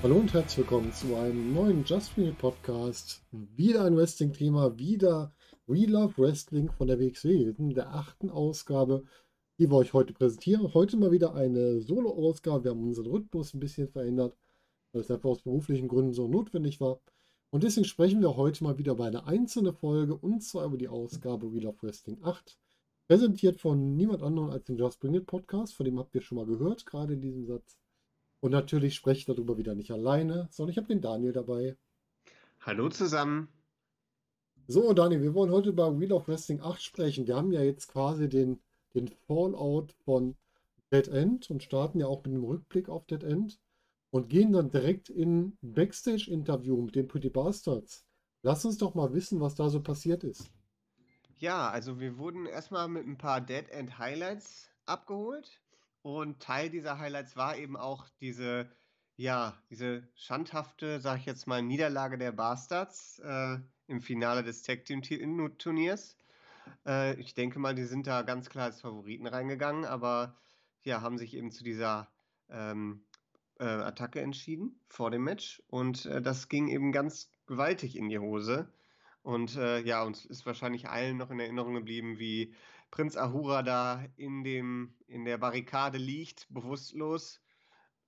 Hallo und herzlich willkommen zu einem neuen Just Wing Podcast. Wieder ein Wrestling-Thema, wieder We Love Wrestling von der WXW, der achten Ausgabe, die wir euch heute präsentieren. Heute mal wieder eine Solo-Ausgabe. Wir haben unseren Rhythmus ein bisschen verändert, weil es einfach aus beruflichen Gründen so notwendig war. Und deswegen sprechen wir heute mal wieder über eine einzelne Folge und zwar über die Ausgabe We Love Wrestling 8. Präsentiert von niemand anderem als dem Just Bring It Podcast, von dem habt ihr schon mal gehört, gerade in diesem Satz. Und natürlich spreche ich darüber wieder nicht alleine, sondern ich habe den Daniel dabei. Hallo zusammen. So, Daniel, wir wollen heute über Wheel of Wrestling 8 sprechen. Wir haben ja jetzt quasi den, den Fallout von Dead End und starten ja auch mit einem Rückblick auf Dead End und gehen dann direkt in Backstage-Interview mit den Pretty Bastards. Lass uns doch mal wissen, was da so passiert ist. Ja, also wir wurden erstmal mit ein paar Dead End Highlights abgeholt. Und Teil dieser Highlights war eben auch diese, ja, diese schandhafte, sag ich jetzt mal, Niederlage der Bastards äh, im Finale des Tag Team Turniers. Äh, ich denke mal, die sind da ganz klar als Favoriten reingegangen, aber ja, haben sich eben zu dieser ähm, äh, Attacke entschieden vor dem Match. Und äh, das ging eben ganz gewaltig in die Hose. Und äh, ja, uns ist wahrscheinlich allen noch in Erinnerung geblieben, wie Prinz Ahura da in, dem, in der Barrikade liegt, bewusstlos.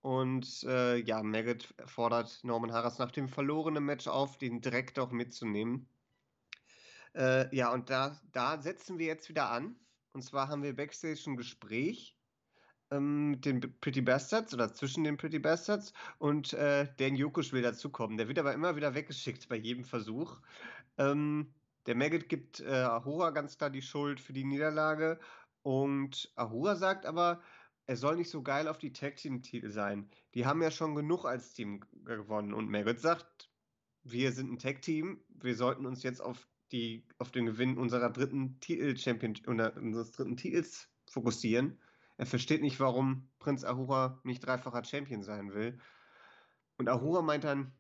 Und äh, ja, Maggot fordert Norman Harras nach dem verlorenen Match auf, den Dreck doch mitzunehmen. Äh, ja, und da, da setzen wir jetzt wieder an. Und zwar haben wir Backstage ein Gespräch ähm, mit den Pretty Bastards oder zwischen den Pretty Bastards und äh, Dan Jokusch will dazukommen. Der wird aber immer wieder weggeschickt bei jedem Versuch. Ähm, der Maggot gibt äh, Ahura ganz klar die Schuld für die Niederlage und Ahura sagt aber, er soll nicht so geil auf die Tag Team Titel sein. Die haben ja schon genug als Team gewonnen und Maggot sagt, wir sind ein Tag Team, wir sollten uns jetzt auf die auf den Gewinn unserer dritten Titel Champion unseres dritten Titels fokussieren. Er versteht nicht, warum Prinz Ahura nicht dreifacher Champion sein will. Und Ahura meint dann,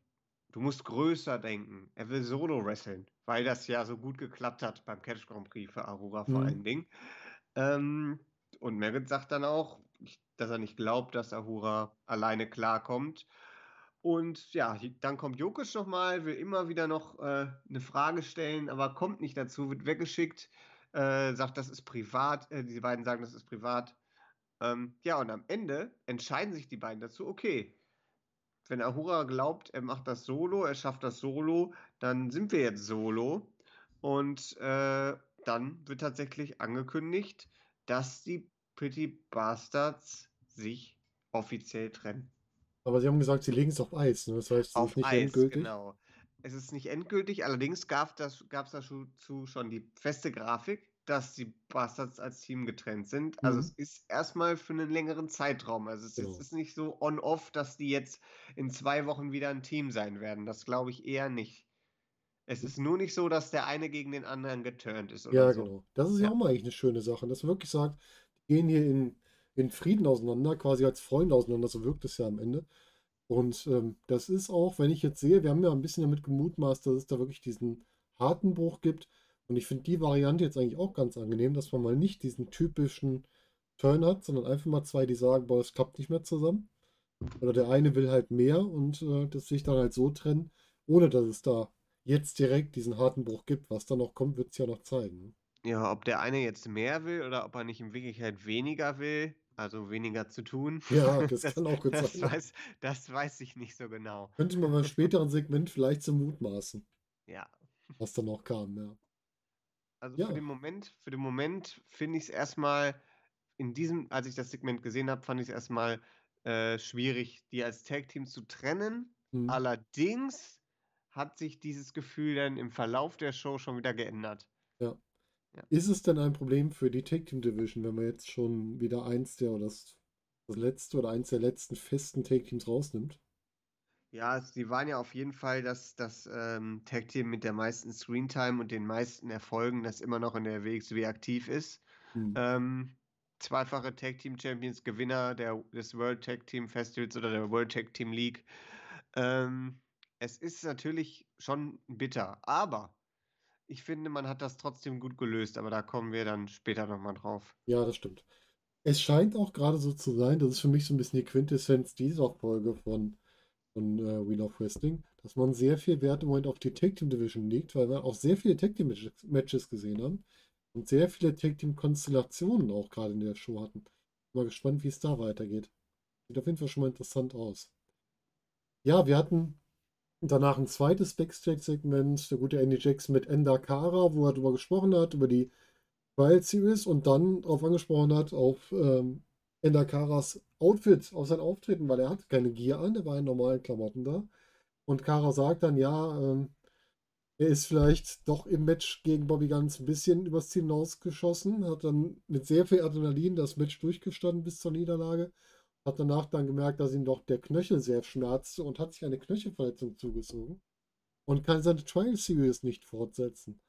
du musst größer denken. Er will Solo wresteln, weil das ja so gut geklappt hat beim Catch Grand Prix für Aurora vor mhm. allen Dingen. Ähm, und Merritt sagt dann auch, dass er nicht glaubt, dass Ahura alleine klarkommt. Und ja, dann kommt Jokic nochmal, will immer wieder noch äh, eine Frage stellen, aber kommt nicht dazu, wird weggeschickt, äh, sagt, das ist privat. Äh, diese beiden sagen, das ist privat. Ähm, ja, und am Ende entscheiden sich die beiden dazu, okay, wenn Ahura glaubt, er macht das Solo, er schafft das Solo, dann sind wir jetzt Solo. Und äh, dann wird tatsächlich angekündigt, dass die Pretty Bastards sich offiziell trennen. Aber sie haben gesagt, sie legen es auf Eis. Ne? Das heißt, es auf ist nicht Eis, endgültig. Genau. Es ist nicht endgültig, allerdings gab es dazu schon die feste Grafik, dass die Bastards als Team getrennt sind. Also mhm. es ist erstmal für einen längeren Zeitraum. Also es genau. ist nicht so on-off, dass die jetzt in zwei Wochen wieder ein Team sein werden. Das glaube ich eher nicht. Es ist nur nicht so, dass der eine gegen den anderen geturnt ist. ja, so. genau. Das ist ja. auch mal eigentlich eine schöne Sache, dass man wirklich sagt, die gehen hier in, in Frieden auseinander, quasi als Freunde auseinander. So wirkt es ja am Ende. Und ähm, das ist auch, wenn ich jetzt sehe, wir haben ja ein bisschen damit gemutmaßt, dass es da wirklich diesen harten Bruch gibt und ich finde die Variante jetzt eigentlich auch ganz angenehm, dass man mal nicht diesen typischen Turn hat, sondern einfach mal zwei, die sagen, boah, es klappt nicht mehr zusammen. Oder der eine will halt mehr und äh, das sich dann halt so trennen, ohne dass es da jetzt direkt diesen harten Bruch gibt. Was da noch kommt, wird es ja noch zeigen. Ja, ob der eine jetzt mehr will oder ob er nicht in Wirklichkeit weniger will, also weniger zu tun. Ja, das, das kann auch gut das sein. Weiß, das weiß ich nicht so genau. Könnte man beim späteren Segment vielleicht zum Mutmaßen. Ja. Was dann noch kam, ja. Also ja. für den Moment, für den Moment finde ich es erstmal in diesem, als ich das Segment gesehen habe, fand ich es erstmal äh, schwierig, die als Tag-Team zu trennen. Mhm. Allerdings hat sich dieses Gefühl dann im Verlauf der Show schon wieder geändert. Ja. ja. Ist es denn ein Problem für die Tag Team Division, wenn man jetzt schon wieder eins der oder das, das letzte oder eins der letzten festen Tag Teams rausnimmt? Ja, sie waren ja auf jeden Fall das, das ähm, Tag-Team mit der meisten Screentime und den meisten Erfolgen, das immer noch in der WXW aktiv ist. Mhm. Ähm, zweifache Tag-Team-Champions, Gewinner der, des World Tag-Team Festivals oder der World Tag-Team League. Ähm, es ist natürlich schon bitter, aber ich finde, man hat das trotzdem gut gelöst, aber da kommen wir dann später nochmal drauf. Ja, das stimmt. Es scheint auch gerade so zu sein, das ist für mich so ein bisschen die Quintessenz dieser Folge von von äh, Wheel of Wrestling, dass man sehr viel Wert im Moment auf die Tag Team Division legt, weil wir auch sehr viele Tag Team Matches gesehen haben und sehr viele Tag Team Konstellationen auch gerade in der Show hatten. Bin mal gespannt, wie es da weitergeht. Sieht auf jeden Fall schon mal interessant aus. Ja, wir hatten danach ein zweites Backstage-Segment, der gute Andy Jackson mit Enda Kara, wo er darüber gesprochen hat, über die Trial Series und dann darauf angesprochen hat, auf ähm, Enda Karas Outfit, auf sein Auftreten, weil er hat keine Gear an, er war in normalen Klamotten da. Und Kara sagt dann, ja, ähm, er ist vielleicht doch im Match gegen Bobby Guns ein bisschen übers Ziel hinausgeschossen, hat dann mit sehr viel Adrenalin das Match durchgestanden bis zur Niederlage, hat danach dann gemerkt, dass ihm doch der Knöchel sehr schmerzte und hat sich eine Knöchelverletzung zugezogen und kann seine Trial Series nicht fortsetzen.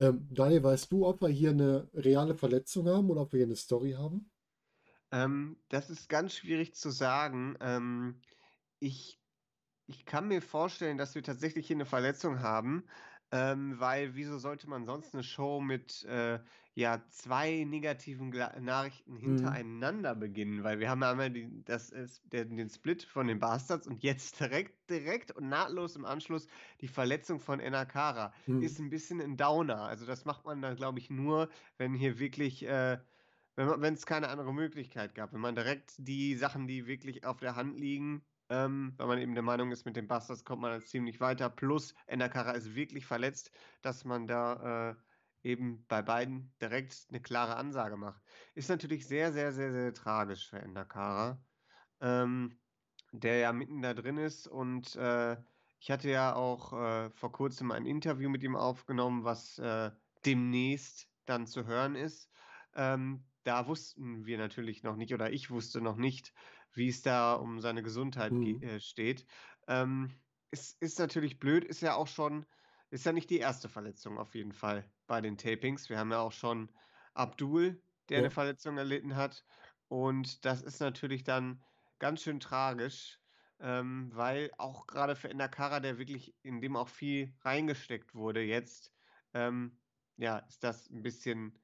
Ähm, Daniel, weißt du, ob wir hier eine reale Verletzung haben oder ob wir hier eine Story haben? Ähm, das ist ganz schwierig zu sagen. Ähm, ich, ich kann mir vorstellen, dass wir tatsächlich hier eine Verletzung haben. Ähm, weil wieso sollte man sonst eine Show mit äh, ja, zwei negativen Gla Nachrichten Mhm. hintereinander beginnen? Weil wir haben ja einmal die, das der, den Split von den Bastards und jetzt direkt, direkt und nahtlos im Anschluss die Verletzung von Enakara. Mhm. Ist ein bisschen ein Downer. Also das macht man dann, glaube ich, nur, wenn hier wirklich, äh, wenn es keine andere Möglichkeit gab. Wenn man direkt die Sachen, die wirklich auf der Hand liegen, ähm, weil man eben der Meinung ist, mit den Bastards kommt man ziemlich weiter. Plus Endakara ist wirklich verletzt, dass man da äh, eben bei beiden direkt eine klare Ansage macht. Ist natürlich sehr, sehr, sehr, sehr tragisch für Endakara, ähm, der ja mitten da drin ist. Und äh, ich hatte ja auch äh, vor kurzem ein Interview mit ihm aufgenommen, was äh, demnächst dann zu hören ist. Ähm, da wussten wir natürlich noch nicht, oder ich wusste noch nicht, wie es da um seine Gesundheit Mhm. äh, steht. Ähm, ist, ist natürlich blöd, ist ja auch schon, ist ja nicht die erste Verletzung auf jeden Fall bei den Tapings. Wir haben ja auch schon Abdul, der Ja. eine Verletzung erlitten hat. Und das ist natürlich dann ganz schön tragisch, ähm, weil auch gerade für Endakara, der wirklich in dem auch viel reingesteckt wurde jetzt, ähm, ja, ist das ein bisschen,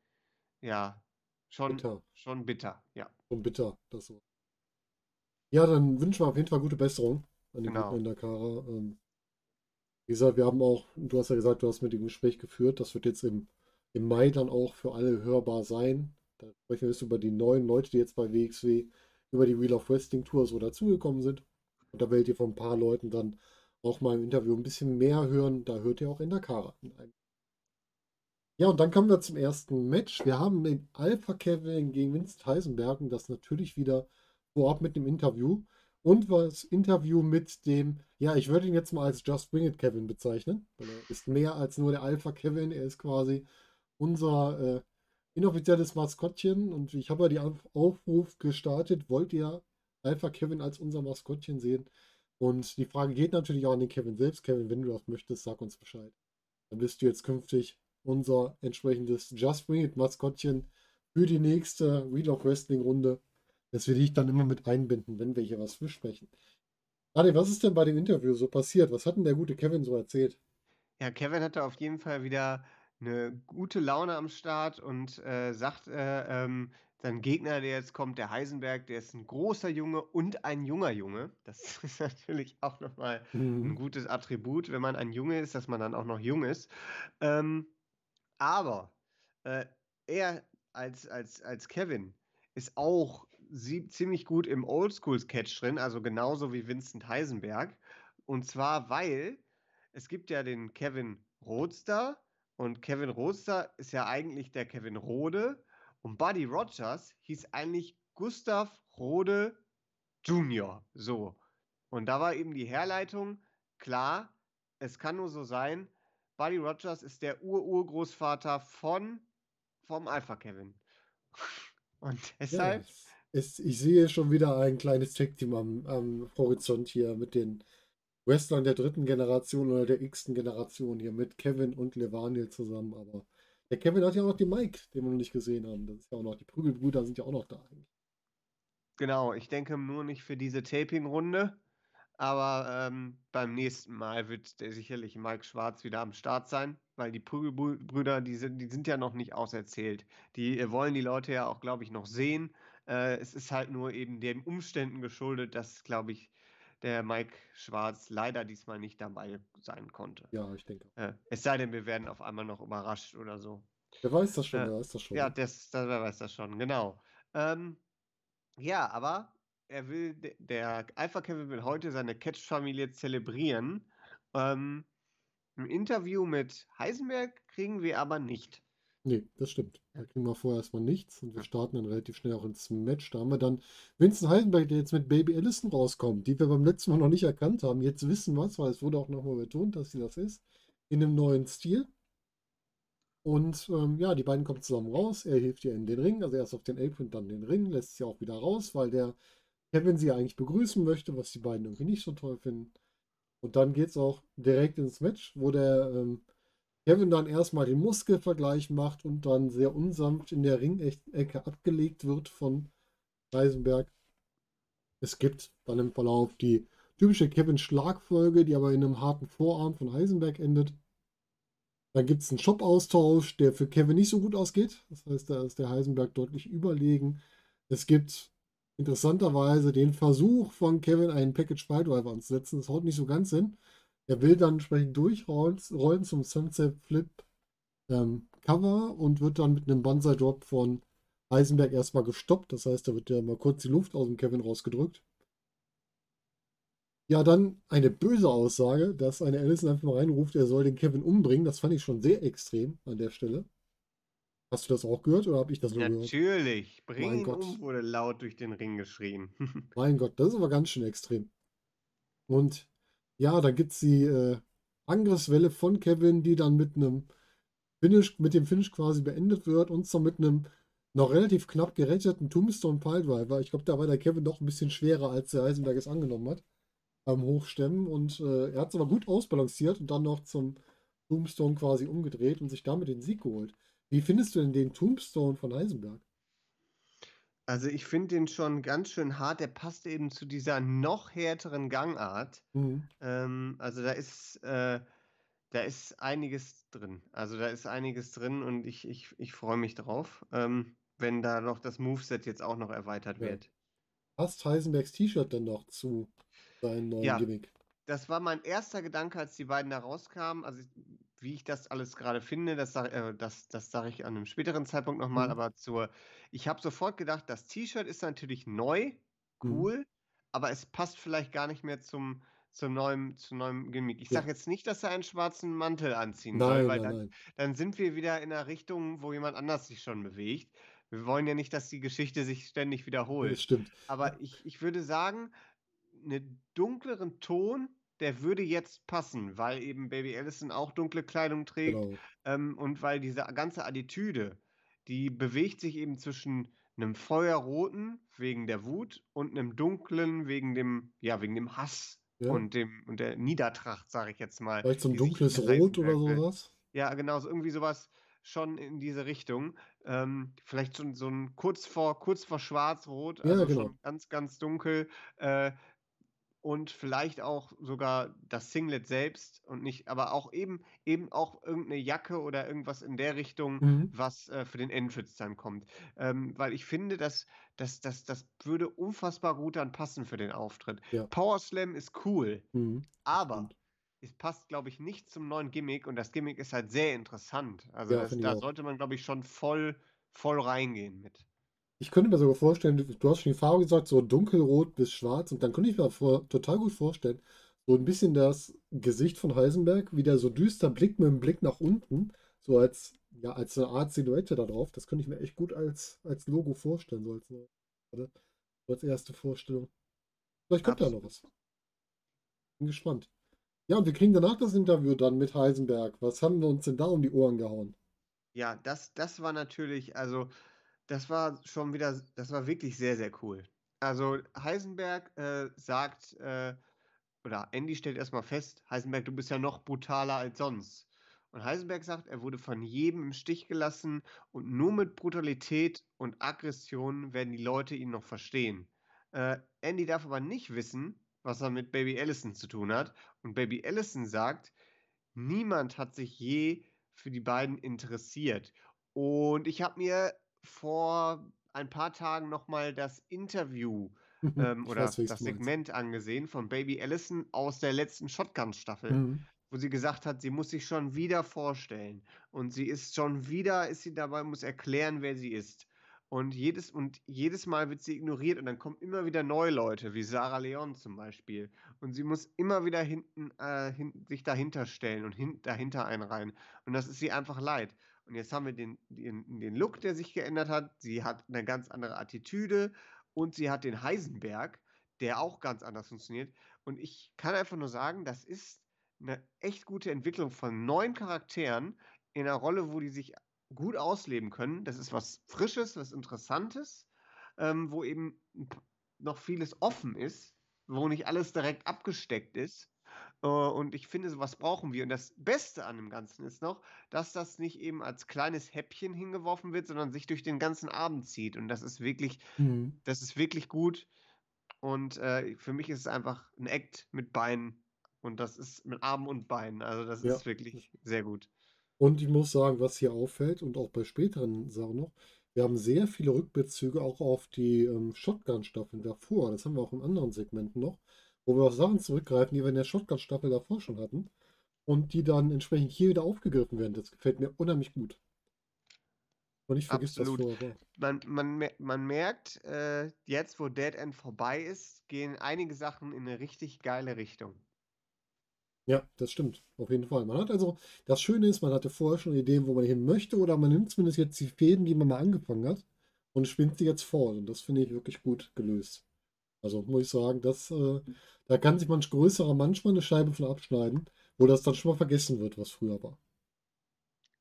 ja, schon, Bitter. schon bitter, ja. Und bitter. Das so. Ja, dann wünschen wir auf jeden Fall gute Besserung an den Genau. guten Endakara. Ähm, wie gesagt, wir haben auch, du hast ja gesagt, du hast mit dem Gespräch geführt. Das wird jetzt im, im Mai dann auch für alle hörbar sein. Da sprechen wir jetzt über die neuen Leute, die jetzt bei WXW über die Wheel of Wrestling Tour so dazugekommen sind. Und da werdet ihr von ein paar Leuten dann auch mal im Interview ein bisschen mehr hören. Da hört ihr auch Endakara. Ja, und dann kommen wir zum ersten Match. Wir haben den Alpha Kevin gegen Vince Heisenberg und das natürlich wieder vorab mit dem Interview. Und das Interview mit dem, ja, ich würde ihn jetzt mal als Just Bring It Kevin bezeichnen, er ist mehr als nur der Alpha Kevin. Er ist quasi unser äh, inoffizielles Maskottchen. Und ich habe ja die Auf Aufruf gestartet, wollt ihr Alpha Kevin als unser Maskottchen sehen? Und die Frage geht natürlich auch an den Kevin selbst. Kevin, wenn du das möchtest, sag uns Bescheid. Dann bist du jetzt künftig unser entsprechendes Just Bring It Maskottchen für die nächste Wheel of Wrestling Runde, dass wir dich dann immer mit einbinden, wenn wir hier was besprechen. Adi, was ist denn bei dem Interview so passiert? Was hat denn der gute Kevin so erzählt? Ja, Kevin hatte auf jeden Fall wieder eine gute Laune am Start und äh, sagt, äh, ähm, sein Gegner, der jetzt kommt, der Heisenberg, der ist ein großer Junge und ein junger Junge. Das ist natürlich auch nochmal ein Mhm. gutes Attribut, wenn man ein Junge ist, dass man dann auch noch jung ist. Ähm, aber äh, er als, als, als Kevin ist auch ziemlich gut im Oldschool-Sketch drin, also genauso wie Vincent Heisenberg. Und zwar, weil es gibt ja den Kevin Roadster und Kevin Roadster ist ja eigentlich der Kevin Rode und Buddy Rogers hieß eigentlich Gustav Rode Jr. So. Und da war eben die Herleitung, klar, es kann nur so sein, Buddy Rogers ist der Ur-Urgroßvater von vom Alpha Kevin. Und Ja, deshalb, es, ich sehe schon wieder ein kleines Tech-Team am, am Horizont hier mit den Wrestlern der dritten Generation oder der x-ten Generation hier mit Kevin und Levaniel zusammen. Aber der Kevin hat ja auch noch den Mike, den wir noch nicht gesehen haben. Das ist ja auch noch, die Prügelbrüder sind ja auch noch da eigentlich. genau, ich denke nur nicht für diese Taping-Runde, aber ähm, beim nächsten Mal wird der sicherlich Mike Schwarz wieder am Start sein, weil die Prügelbrüder, die sind, die sind ja noch nicht auserzählt. Die äh, wollen die Leute ja auch, glaube ich, noch sehen. Äh, es ist halt nur eben den Umständen geschuldet, dass, glaube ich, der Mike Schwarz leider diesmal nicht dabei sein konnte. Ja, ich denke. Äh, es sei denn, wir werden auf einmal noch überrascht oder so. Wer weiß das schon, Äh, wer weiß das schon. Ja, das, das, wer weiß das schon, genau. Ähm, ja, aber er will, de- der Alpha Kevin will heute seine Catch-Familie zelebrieren. Ähm, ein Interview mit Heisenberg kriegen wir aber nicht. Nee, das stimmt. Da kriegen wir vorher erstmal nichts und wir starten dann relativ schnell auch ins Match. Da haben wir dann Vincent Heisenberg, der jetzt mit Baby Allison rauskommt, die wir beim letzten Mal noch nicht erkannt haben. Jetzt wissen wir es, weil es wurde auch nochmal betont, dass sie das ist. In einem neuen Stil. Und ähm, ja, die beiden kommen zusammen raus. Er hilft ihr in den Ring, also erst auf den Apron, dann den Ring, lässt sie auch wieder raus, weil der Kevin sie eigentlich begrüßen möchte, was die beiden irgendwie nicht so toll finden. Und dann geht es auch direkt ins Match, wo der ähm, Kevin dann erstmal den Muskelvergleich macht und dann sehr unsanft in der Ringecke abgelegt wird von Heisenberg. Es gibt dann im Verlauf die typische Kevin-Schlagfolge, die aber in einem harten Vorarm von Heisenberg endet. Dann gibt es einen Shop-Austausch, der für Kevin nicht so gut ausgeht. Das heißt, da ist der Heisenberg deutlich überlegen. Es gibt interessanterweise den Versuch von Kevin, einen Package Piledriver anzusetzen. Das haut nicht so ganz hin. Er will dann entsprechend durchrollen rollen zum Sunset Flip ähm, Cover und wird dann mit einem Banzai Drop von Heisenberg erstmal gestoppt. Das heißt, da wird ja mal kurz die Luft aus dem Kevin rausgedrückt. Ja, dann eine böse Aussage, dass eine Allison einfach mal reinruft, er soll den Kevin umbringen. Das fand ich schon sehr extrem an der Stelle. Hast du das auch gehört oder habe ich das nur gehört? Natürlich, bring um, wurde laut durch den Ring geschrien. Mein Gott, das ist aber ganz schön extrem. Und ja, da gibt es die äh, Angriffswelle von Kevin, die dann mit einem Finish, mit dem Finish quasi beendet wird und zwar mit einem noch relativ knapp geretteten Tombstone Piledriver. Ich glaube, da war der Kevin doch ein bisschen schwerer, als der Eisenberg es angenommen hat beim Hochstemmen und äh, er hat es aber gut ausbalanciert und dann noch zum Tombstone quasi umgedreht und sich damit den Sieg geholt. Wie findest du denn den Tombstone von Heisenberg? Also ich finde den schon ganz schön hart. Der passt eben zu dieser noch härteren Gangart. Mhm. Ähm, also da ist, äh, da ist einiges drin. Also da ist einiges drin und ich, ich, ich freue mich drauf, ähm, wenn da noch das Moveset jetzt auch noch erweitert Ja. wird. Passt Heisenbergs T-Shirt denn noch zu seinem neuen Ja. Gimmick? Das war mein erster Gedanke, als die beiden da rauskamen. Also wie ich das alles gerade finde, das sage äh, das, das sag ich an einem späteren Zeitpunkt nochmal. Mhm. Aber zur, ich habe sofort gedacht, das T-Shirt ist natürlich neu, Mhm. cool, aber es passt vielleicht gar nicht mehr zum, zum neuen, zum neuen Gimmick. Ich sage jetzt nicht, dass er einen schwarzen Mantel anziehen soll, Nein, weil nein, dann, nein. dann sind wir wieder in einer Richtung, wo jemand anders sich schon bewegt. Wir wollen ja nicht, dass die Geschichte sich ständig Das wiederholt. stimmt. Aber ich, ich würde sagen, einen dunkleren Ton, der würde jetzt passen, weil eben Baby Allison auch dunkle Kleidung trägt Genau. ähm, und weil diese ganze Attitüde, die bewegt sich eben zwischen einem feuerroten wegen der Wut und einem dunklen wegen dem, ja, wegen dem Hass Ja. und dem und der Niedertracht, sage ich jetzt mal. Vielleicht so ein dunkles Rot oder sowas. Ja, genau, so irgendwie sowas schon in diese Richtung. Ähm, vielleicht so, so ein kurz vor, kurz vor Schwarz-Rot, Ja, also genau. schon ganz, ganz dunkel. Äh, und vielleicht auch sogar das Singlet selbst und nicht, aber auch eben, eben auch irgendeine Jacke oder irgendwas in der Richtung, Mhm. was äh, für den Entrance dann kommt. Ähm, weil ich finde, dass, dass, dass das würde unfassbar gut dann passen für den Auftritt. Ja. Power Slam ist cool, Mhm. Aber es passt, glaube ich, nicht zum neuen Gimmick und das Gimmick ist halt sehr interessant. Also Ja, das, da sollte man, glaube ich, schon voll, voll reingehen mit. Ich könnte mir sogar vorstellen, du, hast schon die Farbe gesagt, so dunkelrot bis schwarz. Und dann könnte ich mir vor, total gut vorstellen, so ein bisschen das Gesicht von Heisenberg, wie der so düster blickt mit dem Blick nach unten, so als, ja, als eine Art Silhouette da drauf. Das könnte ich mir echt gut als, als Logo vorstellen, so als, oder? So als erste Vorstellung. Vielleicht kommt da noch was. Bin gespannt. Ja, und wir kriegen danach das Interview dann mit Heisenberg. Was haben wir uns denn da um die Ohren gehauen? Ja, das, das war natürlich, also das war schon wieder, das war wirklich sehr, sehr cool. Also Heisenberg äh, sagt, äh, oder Andy stellt erstmal fest, Heisenberg, du bist ja noch brutaler als sonst. Und Heisenberg sagt, er wurde von jedem im Stich gelassen und nur mit Brutalität und Aggression werden die Leute ihn noch verstehen. Äh, Andy darf aber nicht wissen, was er mit Baby Allison zu tun hat. Und Baby Allison sagt, niemand hat sich je für die beiden interessiert. Und ich habe mir vor ein paar Tagen nochmal das Interview ähm, Ich oder weiß, das. Segment angesehen von Baby Allison aus der letzten Shotgun-Staffel, Mhm. wo sie gesagt hat, sie muss sich schon wieder vorstellen. Und sie ist schon wieder, ist sie dabei, muss erklären, wer sie ist. Und jedes, und jedes Mal wird sie ignoriert und dann kommen immer wieder neue Leute, wie Sarah Leon zum Beispiel. Und sie muss immer wieder hinten, äh, hin, sich dahinter stellen und hin, dahinter einreihen. Und das ist sie einfach leid. Und jetzt haben wir den, den, den Look, der sich geändert hat. Sie hat eine ganz andere Attitüde und sie hat den Heisenberg, der auch ganz anders funktioniert. Und ich kann einfach nur sagen, das ist eine echt gute Entwicklung von neuen Charakteren in einer Rolle, wo die sich gut ausleben können. Das ist was Frisches, was Interessantes, ähm, wo eben noch vieles offen ist, wo nicht alles direkt abgesteckt ist. Äh, und ich finde, sowas brauchen wir. Und das Beste an dem Ganzen ist noch, dass das nicht eben als kleines Häppchen hingeworfen wird, sondern sich durch den ganzen Abend zieht. Und das ist wirklich, Mhm. das ist wirklich gut. Und äh, für mich ist es einfach ein Act mit Beinen. Und das ist mit Armen und Beinen. Also das Ja. ist wirklich sehr gut. Und ich muss sagen, was hier auffällt und auch bei späteren Sachen noch, wir haben sehr viele Rückbezüge auch auf die ähm, Shotgun-Staffeln davor. Das haben wir auch in anderen Segmenten noch, wo wir auf Sachen zurückgreifen, die wir in der Shotgun-Staffel davor schon hatten und die dann entsprechend hier wieder aufgegriffen werden. Das gefällt mir unheimlich gut. Und ich vergiss das Absolut. vorher. Man, man, man merkt, äh, jetzt wo Dead End vorbei ist, gehen einige Sachen in eine richtig geile Richtung. Ja, das stimmt. Auf jeden Fall. Man hat also, das Schöne ist, man hatte vorher schon Ideen, wo man hin möchte, oder man nimmt zumindest jetzt die Fäden, die man mal angefangen hat, und spinnt sie jetzt fort. Und das finde ich wirklich gut gelöst. Also muss ich sagen, das, äh, da kann sich manch größerer manchmal eine Scheibe von abschneiden, wo das dann schon mal vergessen wird, was früher war.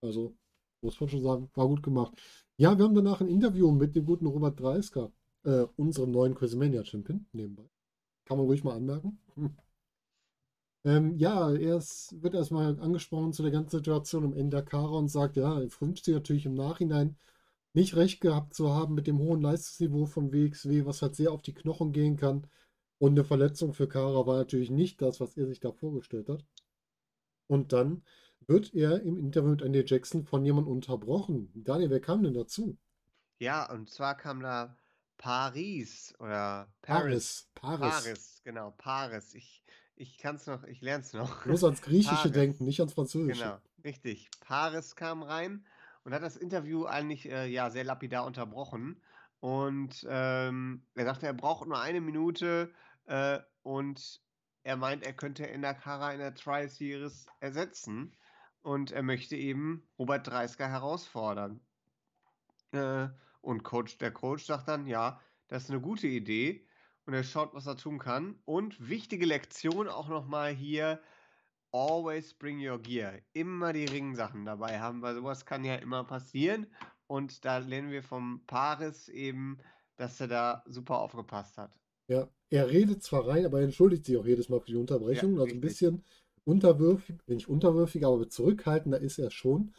Also muss man schon sagen, war gut gemacht. Ja, wir haben danach ein Interview mit dem guten Robert Dreisker, äh, unserem neuen Quizmania-Champion, nebenbei. Kann man ruhig mal anmerken. Hm. Ähm, ja, er ist, wird erstmal angesprochen zu der ganzen Situation der Kara und sagt, ja, er wünscht sich natürlich im Nachhinein nicht recht gehabt zu haben mit dem hohen Leistungsniveau von WXW, was halt sehr auf die Knochen gehen kann. Und eine Verletzung für Kara war natürlich nicht das, was er sich da vorgestellt hat. Und dann wird er im Interview mit Andy Jackson von jemandem unterbrochen. Daniel, wer kam denn dazu? Ja, und zwar kam da Paris oder Paris. Paris. Paris. Paris, genau, Paris. Ich, ich kann es noch, ich lerne es noch. Du musst ans Griechische Paris. denken, nicht ans Französische. Genau, richtig. Paris kam rein und hat das Interview eigentlich äh, ja sehr lapidar unterbrochen. Und ähm, er sagte, er braucht nur eine Minute äh, und er meint, er könnte Endakara in der Trial Series ersetzen. Und er möchte eben Robert Dreisker herausfordern. Äh, und Coach, der Coach sagt dann, ja, das ist eine gute Idee. Und er schaut, was er tun kann. Und wichtige Lektion auch nochmal hier, always bring your gear. Immer die Ringsachen dabei haben, weil sowas kann ja immer passieren. Und da lernen wir vom Paris eben, dass er da super aufgepasst hat. Ja, er redet zwar rein, aber er entschuldigt sich auch jedes Mal für die Unterbrechung. Ja, also ein bisschen unterwürfig, nicht unterwürfig, aber zurückhaltender ist er schon.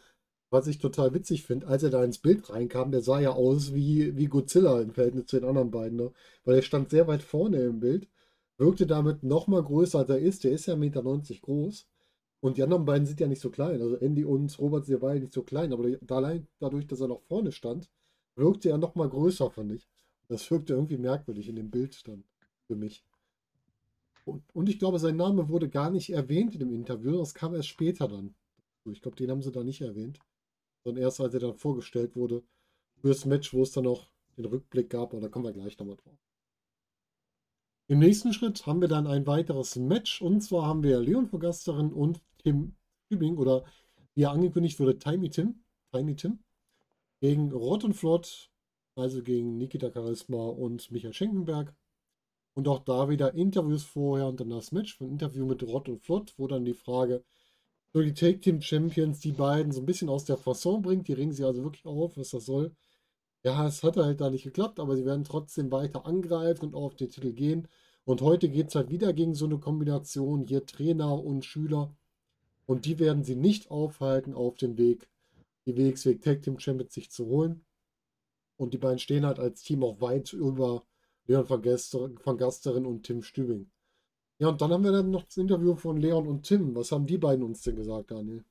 Was ich total witzig finde, als er da ins Bild reinkam, der sah ja aus wie, wie Godzilla im Verhältnis zu den anderen beiden. Ne? Weil er stand sehr weit vorne im Bild, wirkte damit noch mal größer als er ist. Der ist ja 1,90 Meter groß. Und die anderen beiden sind ja nicht so klein. Also Andy und Robert, waren ja nicht so klein. Aber allein dadurch, dass er noch vorne stand, wirkte er noch mal größer, fand ich. Das wirkte irgendwie merkwürdig in dem Bild dann für mich. Und, und ich glaube, sein Name wurde gar nicht erwähnt in dem Interview. Das kam erst später dann. Ich glaube, den haben sie da nicht erwähnt. Sondern erst, als er dann vorgestellt wurde fürs Match, wo es dann noch den Rückblick gab. Aber da kommen wir gleich nochmal drauf. Im nächsten Schritt haben wir dann ein weiteres Match. Und zwar haben wir Leon Vergasterin und Tim Tübing oder wie er angekündigt wurde, Tiny Tim. Tiny Tim. Gegen Rott und Flott. Also gegen Nikita Charisma und Michael Schenkenberg. Und auch da wieder Interviews vorher und dann das Match. Ein Interview mit Rott und Flott, wo dann die Frage, so die Take Team Champions, die beiden so ein bisschen aus der Fasson bringt. Die ringen sie also wirklich auf, was das soll. Ja, es hat halt da nicht geklappt, aber sie werden trotzdem weiter angreifen und auf den Titel gehen. Und heute geht es halt wieder gegen so eine Kombination, hier Trainer und Schüler. Und die werden sie nicht aufhalten auf dem Weg, die WXW Tag Team Champions sich zu holen. Und die beiden stehen halt als Team auch weit über Leon van, Gester, van Gasteren und Tim Stübing. Ja, und dann haben wir dann noch das Interview von Leon und Tim. Was haben die beiden uns denn gesagt, Daniel?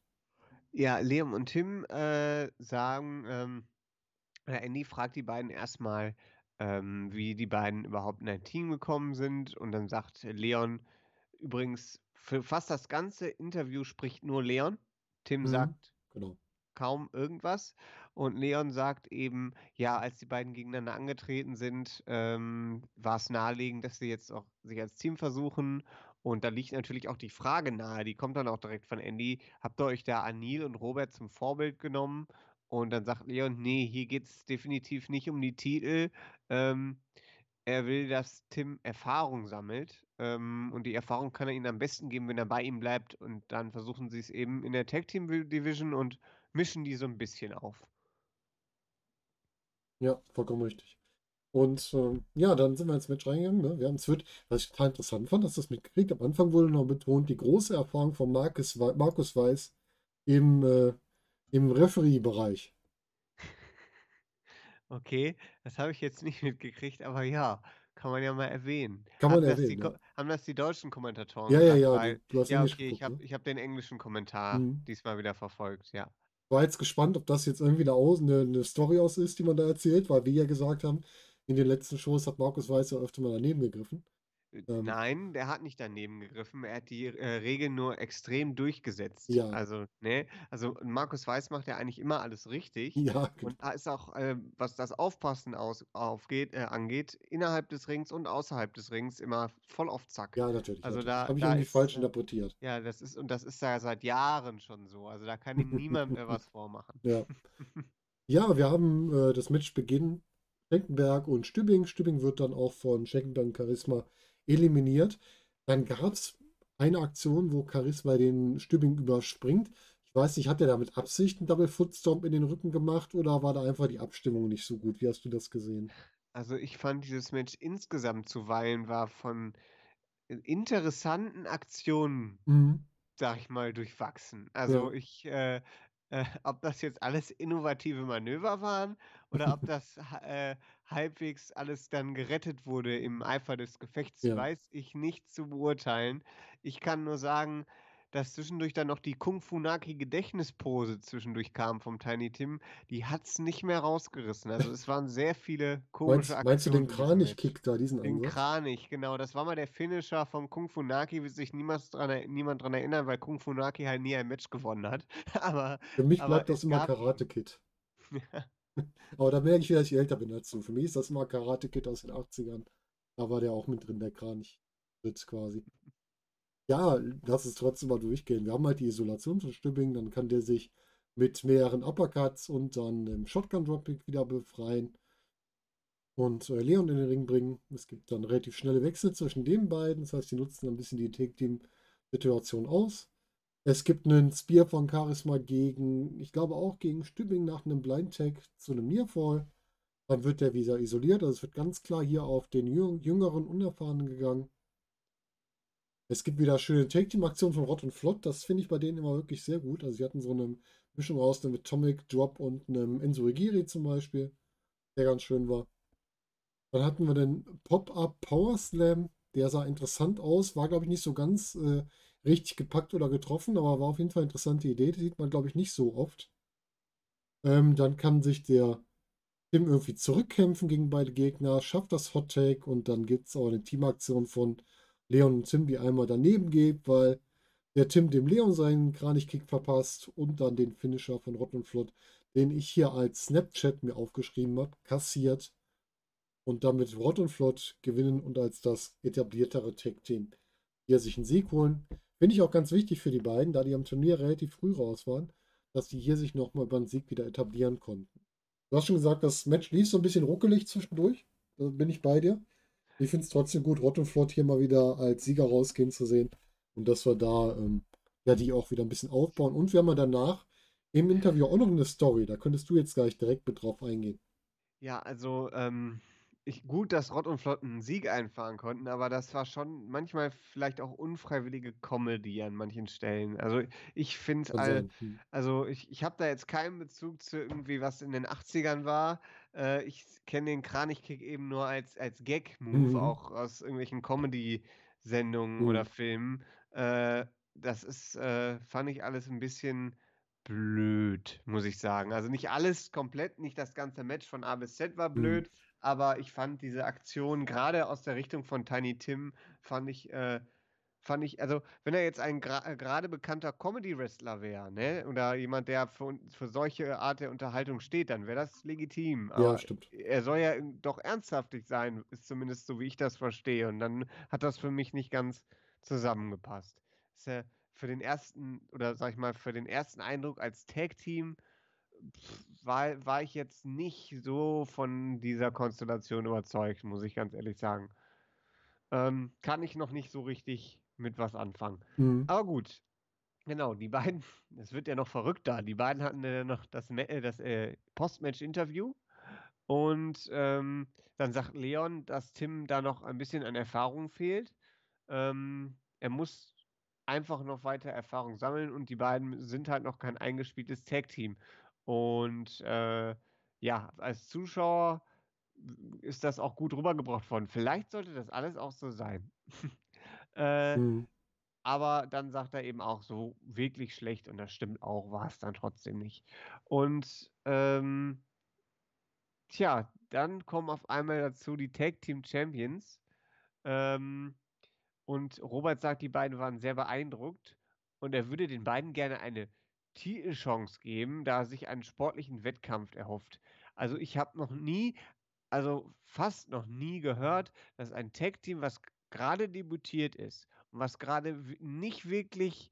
Ja, Leon und Tim äh, sagen, ähm, Andy fragt die beiden erstmal, ähm, wie die beiden überhaupt in ein Team gekommen sind. Und dann sagt Leon übrigens, für fast das ganze Interview spricht nur Leon. Tim Mhm, sagt genau. kaum irgendwas. Und Leon sagt eben, ja, als die beiden gegeneinander angetreten sind, ähm, war es naheliegend, dass sie jetzt auch sich als Team versuchen. Und da liegt natürlich auch die Frage nahe, die kommt dann auch direkt von Andy. Habt ihr euch da Anil und Robert zum Vorbild genommen? Und dann sagt Leon, nee, hier geht es definitiv nicht um die Titel. Ähm, er will, dass Tim Erfahrung sammelt. Ähm, und die Erfahrung kann er ihnen am besten geben, wenn er bei ihm bleibt. Und dann versuchen sie es eben in der Tag Team Division und mischen die so ein bisschen auf. Ja, vollkommen richtig. Und ähm, ja, dann sind wir ins Match reingegangen. Ne? Wir haben es wird, was ich total interessant fand, dass das mitgekriegt. Am Anfang wurde noch betont, die große Erfahrung von Markus Weiß im, äh, im Referee-Bereich. Okay, das habe ich jetzt nicht mitgekriegt, aber ja, kann man ja mal erwähnen. Kann man haben, das erwähnen, die, ja. haben das die deutschen Kommentatoren Ja, ja, ja, Weil, du, hast ja, okay, ich geguckt, habe ne? ich hab den englischen Kommentar Mhm. diesmal wieder verfolgt, ja. War jetzt gespannt, ob das jetzt irgendwie eine, Aus eine, eine Story aus ist, die man da erzählt, weil wir ja gesagt haben, in den letzten Shows hat Markus Weiß ja öfter mal daneben gegriffen. Äh, Ähm, Nein, der hat nicht daneben gegriffen. Er hat die äh, Regeln nur extrem durchgesetzt. ja, Also, ne, also Markus Weiß macht ja eigentlich immer alles richtig. ja, genau. Und da ist auch, äh, was das Aufpassen aus, aufgeht, äh, angeht, innerhalb des Rings und außerhalb des Rings immer voll auf Zack. Ja, natürlich, Also natürlich. da, Habe ich da irgendwie ist, falsch äh, interpretiert. ja, das ist, und das ist ja seit Jahren schon so. Also da kann ihm niemand mehr was vormachen. Ja. Ja, wir haben äh, das Matchbeginn Schenkenberg und Stübing. Stübing wird dann auch von Schenkenberg und Charisma eliminiert. Dann gab es eine Aktion, wo Charisma den Stübing überspringt. Ich weiß nicht, hat er da mit Absicht einen Double Foot Stomp in den Rücken gemacht oder war da einfach die Abstimmung nicht so gut? Wie hast du das gesehen? Also ich fand dieses Match insgesamt zuweilen war von äh, interessanten Aktionen Mhm. sag ich mal, durchwachsen. Ja. Also ich, äh, äh, ob das jetzt alles innovative Manöver waren oder ob das äh, halbwegs alles dann gerettet wurde im Eifer des Gefechts, Ja. weiß ich nicht zu beurteilen. Ich kann nur sagen, dass zwischendurch dann noch die Kung Fu Naki Gedächtnispose zwischendurch kam vom Tiny Tim, die hat's nicht mehr rausgerissen. Also es waren sehr viele komische Meinst, meinst du den Aktionen. Kranich-Kick da, diesen Den Ansatz? Kranich, genau. Das war mal der Finisher von Kung Fu Naki, wird sich niemals dran, niemand dran erinnern, weil Kung Fu Naki halt nie ein Match gewonnen hat. Aber, Für mich aber bleibt das es immer gab ihn. Aber da merke ich wieder, dass ich älter bin dazu. Für mich ist das immer Karate Kid aus den 80ern. Da war der auch mit drin, der Kranich-Ritz quasi. Ja, lass es trotzdem mal durchgehen. Wir haben halt die Isolation von Stübbing, dann kann der sich mit mehreren Uppercuts und dann im Shotgun Dropkick wieder befreien und äh, Leon in den Ring bringen. Es gibt dann relativ schnelle Wechsel zwischen den beiden, das heißt, die nutzen ein bisschen die Take-Team-Situation aus. Es gibt einen Spear von Charisma gegen, ich glaube auch gegen Stübbing nach einem Blind Tag zu einem Nearfall. Dann wird der wieder isoliert, also es wird ganz klar hier auf den jüng- jüngeren, unerfahrenen gegangen. Es gibt wieder schöne Take-Team-Aktionen von Rott und Flott. Das finde ich bei denen immer wirklich sehr gut. Also sie hatten so eine Mischung aus einem Atomic Drop und einem Enzo Igiri zum Beispiel, der ganz schön war. Dann hatten wir den Pop-Up Power Slam. Der sah interessant aus, war glaube ich nicht so ganz äh, richtig gepackt oder getroffen, aber war auf jeden Fall eine interessante Idee. Die sieht man glaube ich nicht so oft. Ähm, dann kann sich der Tim irgendwie zurückkämpfen gegen beide Gegner, schafft das Hot Take und dann gibt es auch eine Teamaktion von Leon und Tim, die einmal daneben geht, weil der Tim dem Leon seinen Kranichkick verpasst und dann den Finisher von Rott und Flott, den ich hier als Snapchat mir aufgeschrieben habe, kassiert und damit Rott und Flott gewinnen und als das etabliertere Tag-Team hier sich einen Sieg holen. Finde ich auch ganz wichtig für die beiden, da die am Turnier relativ früh raus waren, dass die hier sich nochmal über einen Sieg wieder etablieren konnten. Du hast schon gesagt, das Match lief so ein bisschen ruckelig zwischendurch. Da bin ich bei dir. Ich finde es trotzdem gut, Rott und Flott hier mal wieder als Sieger rausgehen zu sehen. Und dass wir da ähm, ja die auch wieder ein bisschen aufbauen. Und wir haben ja danach im Interview auch noch eine Story. Da könntest du jetzt gleich direkt mit drauf eingehen. Ja, also ähm, ich, gut, dass Rott und Flott einen Sieg einfahren konnten, aber das war schon manchmal vielleicht auch unfreiwillige Comedy an manchen Stellen. Also ich finde all, also ich, ich habe da jetzt keinen Bezug zu irgendwie, was in den 80ern war. Äh, ich kenne den Kranichkick eben nur als, als Gag-Move, Mhm. auch aus irgendwelchen Comedy-Sendungen oder Mhm. Filmen. Äh, das ist, äh, fand ich alles ein bisschen blöd, muss ich sagen. Also nicht alles komplett, nicht das ganze Match von A bis Z war Mhm. Aber ich fand diese Aktion gerade aus der Richtung von Tiny Tim fand ich, äh, fand ich, also wenn er jetzt ein gra gerade bekannter Comedy-Wrestler wäre, ne, oder jemand, der für, für solche Art der Unterhaltung steht, dann wäre das legitim. Ja, Aber stimmt. er soll ja doch ernsthaftig sein, ist zumindest so, wie ich das verstehe. Und dann hat das für mich nicht ganz zusammengepasst. Ist ja für den ersten, oder sag ich mal, für den ersten Eindruck als Tag-Team war, war ich jetzt nicht so von dieser Konstellation überzeugt, muss ich ganz ehrlich sagen. Ähm, kann ich noch nicht so richtig mit was anfangen. Mhm. Aber gut, genau, die beiden, es wird ja noch verrückter. Die beiden hatten äh, noch das, äh, das äh, Postmatch-Interview und ähm, dann sagt Leon, dass Tim da noch ein bisschen an Erfahrung fehlt. Ähm, er muss einfach noch weiter Erfahrung sammeln und die beiden sind halt noch kein eingespieltes Tag-Team. Und äh, ja, als Zuschauer ist das auch gut rübergebracht worden. Vielleicht sollte das alles auch so sein. äh, Mhm. aber dann sagt er eben auch so wirklich schlecht und das stimmt auch, war es dann trotzdem nicht. Und ähm, tja, dann kommen auf einmal dazu die Tag Team Champions. Ähm, und Robert sagt, die beiden waren sehr beeindruckt und er würde den beiden gerne eine Titelchance geben, da er sich einen sportlichen Wettkampf erhofft. Also ich habe noch nie, also fast noch nie gehört, dass ein Tag-Team, was gerade debütiert ist und was gerade nicht wirklich,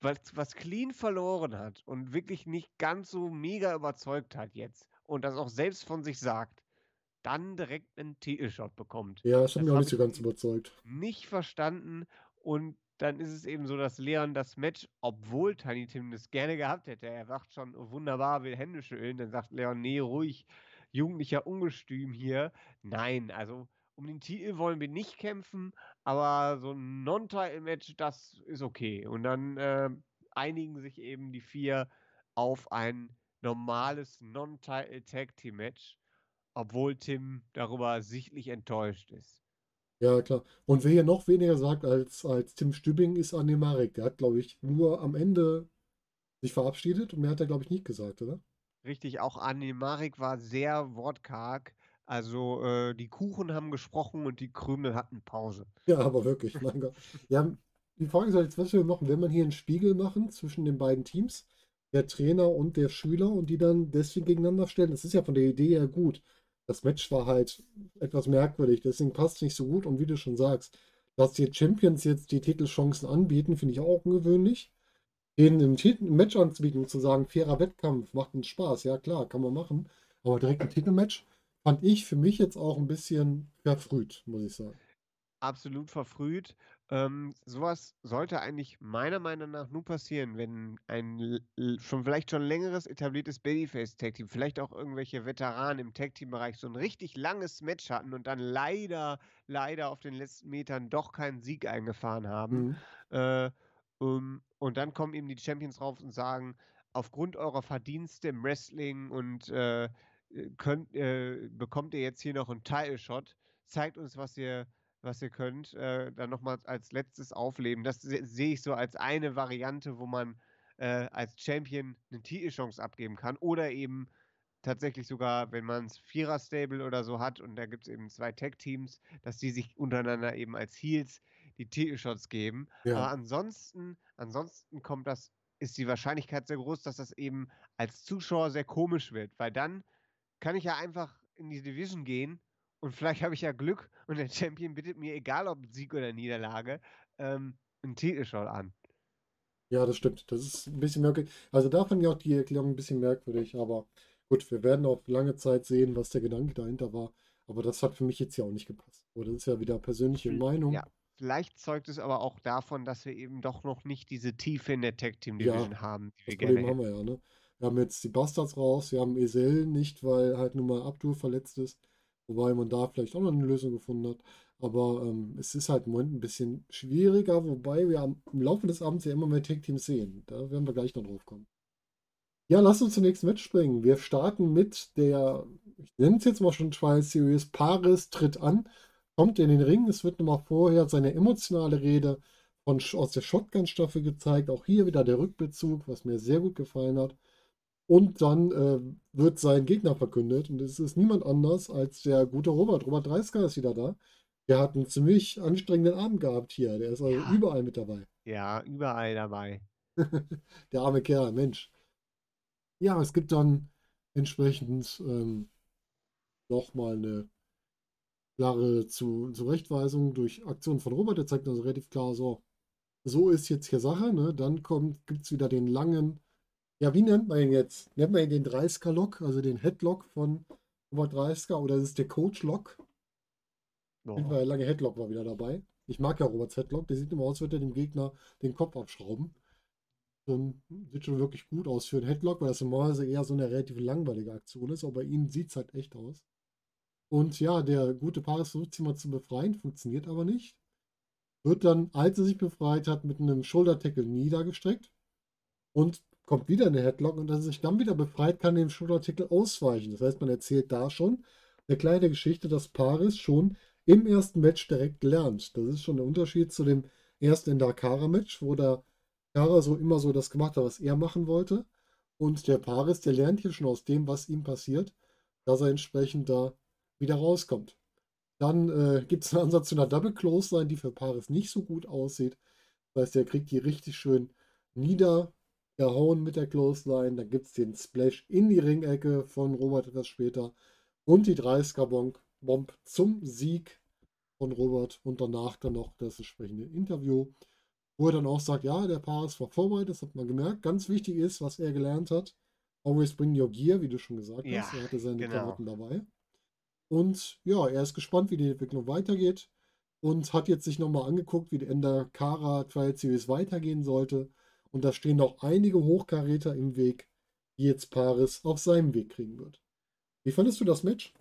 was, was clean verloren hat und wirklich nicht ganz so mega überzeugt hat jetzt und das auch selbst von sich sagt, dann direkt einen Titelshot bekommt Ja, das hat mich auch nicht so ganz überzeugt. nicht verstanden und dann ist es eben so, dass Leon das Match, obwohl Tiny Tim das gerne gehabt hätte, er sagt schon wunderbar, will Hände schütteln, dann sagt Leon, nee, ruhig, jugendlicher Ungestüm hier. Nein, also um den Titel wollen wir nicht kämpfen, aber so ein Non-Title-Match, das ist okay. Und dann äh, einigen sich eben die vier auf ein normales Non-Title-Tag-Team-Match, obwohl Tim darüber sichtlich enttäuscht ist. Ja, klar. Und wer hier noch weniger sagt als, als Tim Stübing, ist Anne Marek. Der hat, glaube ich, nur am Ende sich verabschiedet und mehr hat er, glaube ich, nicht gesagt, oder? Richtig, auch Animarik war sehr wortkarg. Also äh, die Kuchen haben gesprochen und die Krümel hatten Pause. Ja, aber wirklich, mein Gott. Ja, die Frage ist halt jetzt, was wir machen, wenn man hier einen Spiegel machen zwischen den beiden Teams, der Trainer und der Schüler und die dann deswegen gegeneinander stellen. Das ist ja von der Idee her gut. Das Match war halt etwas merkwürdig, deswegen passt es nicht so gut. Und wie du schon sagst, dass die Champions jetzt die Titelchancen anbieten, finde ich auch ungewöhnlich. Denen im, Titel im Match anzubieten und zu sagen, fairer Wettkampf, macht uns Spaß, ja klar, kann man machen. Aber direkt ein Titelmatch fand ich für mich jetzt auch ein bisschen verfrüht, muss ich sagen. Absolut verfrüht. Ähm, sowas sollte eigentlich meiner Meinung nach nur passieren, wenn ein schon vielleicht schon längeres etabliertes Babyface-Tag-Team, vielleicht auch irgendwelche Veteranen im Tag-Team-Bereich so ein richtig langes Match hatten und dann leider, leider auf den letzten Metern doch keinen Sieg eingefahren haben. Mhm. Äh, um, und dann kommen eben die Champions rauf und sagen, aufgrund eurer Verdienste im Wrestling und äh, könnt, äh, bekommt ihr jetzt hier noch einen Title-Shot. Zeigt uns, was ihr, was ihr könnt. Äh, dann nochmal als letztes aufleben. Das se sehe ich so als eine Variante, wo man äh, als Champion eine Titelchance abgeben kann. Oder eben tatsächlich sogar, wenn man es Vierer-Stable oder so hat und da gibt es eben zwei Tag-Teams, dass die sich untereinander eben als Heels die Titelshots geben. Ja. Aber ansonsten, ansonsten kommt das, ist die Wahrscheinlichkeit sehr groß, dass das eben als Zuschauer sehr komisch wird, weil dann kann ich ja einfach in die Division gehen und vielleicht habe ich ja Glück und der Champion bittet mir, egal ob Sieg oder Niederlage, ähm, einen Titelshot an. Ja, das stimmt. Das ist ein bisschen merkwürdig. Also da fand ich auch die Erklärung ein bisschen merkwürdig, aber gut, wir werden auf lange Zeit sehen, was der Gedanke dahinter war. Aber das hat für mich jetzt ja auch nicht gepasst. Oder das ist ja wieder persönliche Hm, Meinung. Ja, vielleicht zeugt es aber auch davon, dass wir eben doch noch nicht diese Tiefe in der Tag Team Division haben, die wir Das gerne Problem haben wir ja, ne? Wir haben jetzt die Bastards raus, wir haben Esel nicht, weil halt nun mal Abdur verletzt ist. Wobei man da vielleicht auch noch eine Lösung gefunden hat. Aber ähm, es ist halt im Moment ein bisschen schwieriger, wobei wir am, im Laufe des Abends ja immer mehr Tag-Teams sehen. Da werden wir gleich noch drauf kommen. Ja, lass uns zum nächsten Match springen. Wir starten mit der, ich nenne es jetzt mal schon Trial Series, Paris tritt an, kommt in den Ring. Es wird nochmal vorher seine emotionale Rede von, aus der Shotgun-Staffel gezeigt. Auch hier wieder der Rückbezug, was mir sehr gut gefallen hat. Und dann äh, wird sein Gegner verkündet. Und es ist niemand anders als der gute Robert. Robert Dreisker ist wieder da. Der hat einen ziemlich anstrengenden Abend gehabt hier. Der ist also Ja. überall mit dabei. Ja, überall dabei. Der arme Kerl, Mensch. Ja, es gibt dann entsprechend ähm, nochmal eine klare Zu Zurechtweisung durch Aktion von Robert. Der zeigt also relativ klar, so, so ist jetzt hier Sache. Ne? Dann gibt es wieder den langen, ja, wie nennt man ihn jetzt? Nennt man ihn den 30er-Lock, also den Headlock von Robert 30er oder ist es der Coach-Lock? Boah. Der lange Headlock war wieder dabei. Ich mag ja Roberts Headlock. Der sieht immer aus, als würde er dem Gegner den Kopf abschrauben. Und sieht schon wirklich gut aus für einen Headlock, weil das normalerweise eher so eine relativ langweilige Aktion ist. Aber bei ihm sieht es halt echt aus. Und ja, der gute Paris versucht sich mal zu befreien, funktioniert aber nicht. Wird dann, als er sich befreit hat, mit einem Shoulder-Tackle niedergestreckt und kommt wieder eine Headlock und als er sich dann wieder befreit, kann dem Shoulder-Tackle ausweichen. Das heißt, man erzählt da schon eine kleine Geschichte, dass Paris schon im ersten Match direkt lernt. Das ist schon der Unterschied zu dem ersten in Dakara-Match, wo der Kara so immer so das gemacht hat, was er machen wollte. Und der Paris, der lernt hier schon aus dem, was ihm passiert, dass er entsprechend da wieder rauskommt. Dann äh, gibt es einen Ansatz zu einer Double Close Line, die für Paris nicht so gut aussieht. Das heißt, der kriegt die richtig schön niedergehauen mit der Close Line. Dann gibt es den Splash in die Ringecke von Robert etwas später und die 30er Bomb zum Sieg von Robert und danach dann noch das entsprechende Interview, wo er dann auch sagt, ja, der Paris war vorbereitet, das hat man gemerkt. Ganz wichtig ist, was er gelernt hat, always bring your gear, wie du schon gesagt Ja, hast. Er hatte seine genau. Klamotten dabei. Und ja, er ist gespannt, wie die Entwicklung weitergeht und hat jetzt sich nochmal angeguckt, wie die Ender Kara Trial Series weitergehen sollte. Und da stehen noch einige Hochkaräter im Weg, die jetzt Paris auf seinem Weg kriegen wird. Wie fandest du das Match?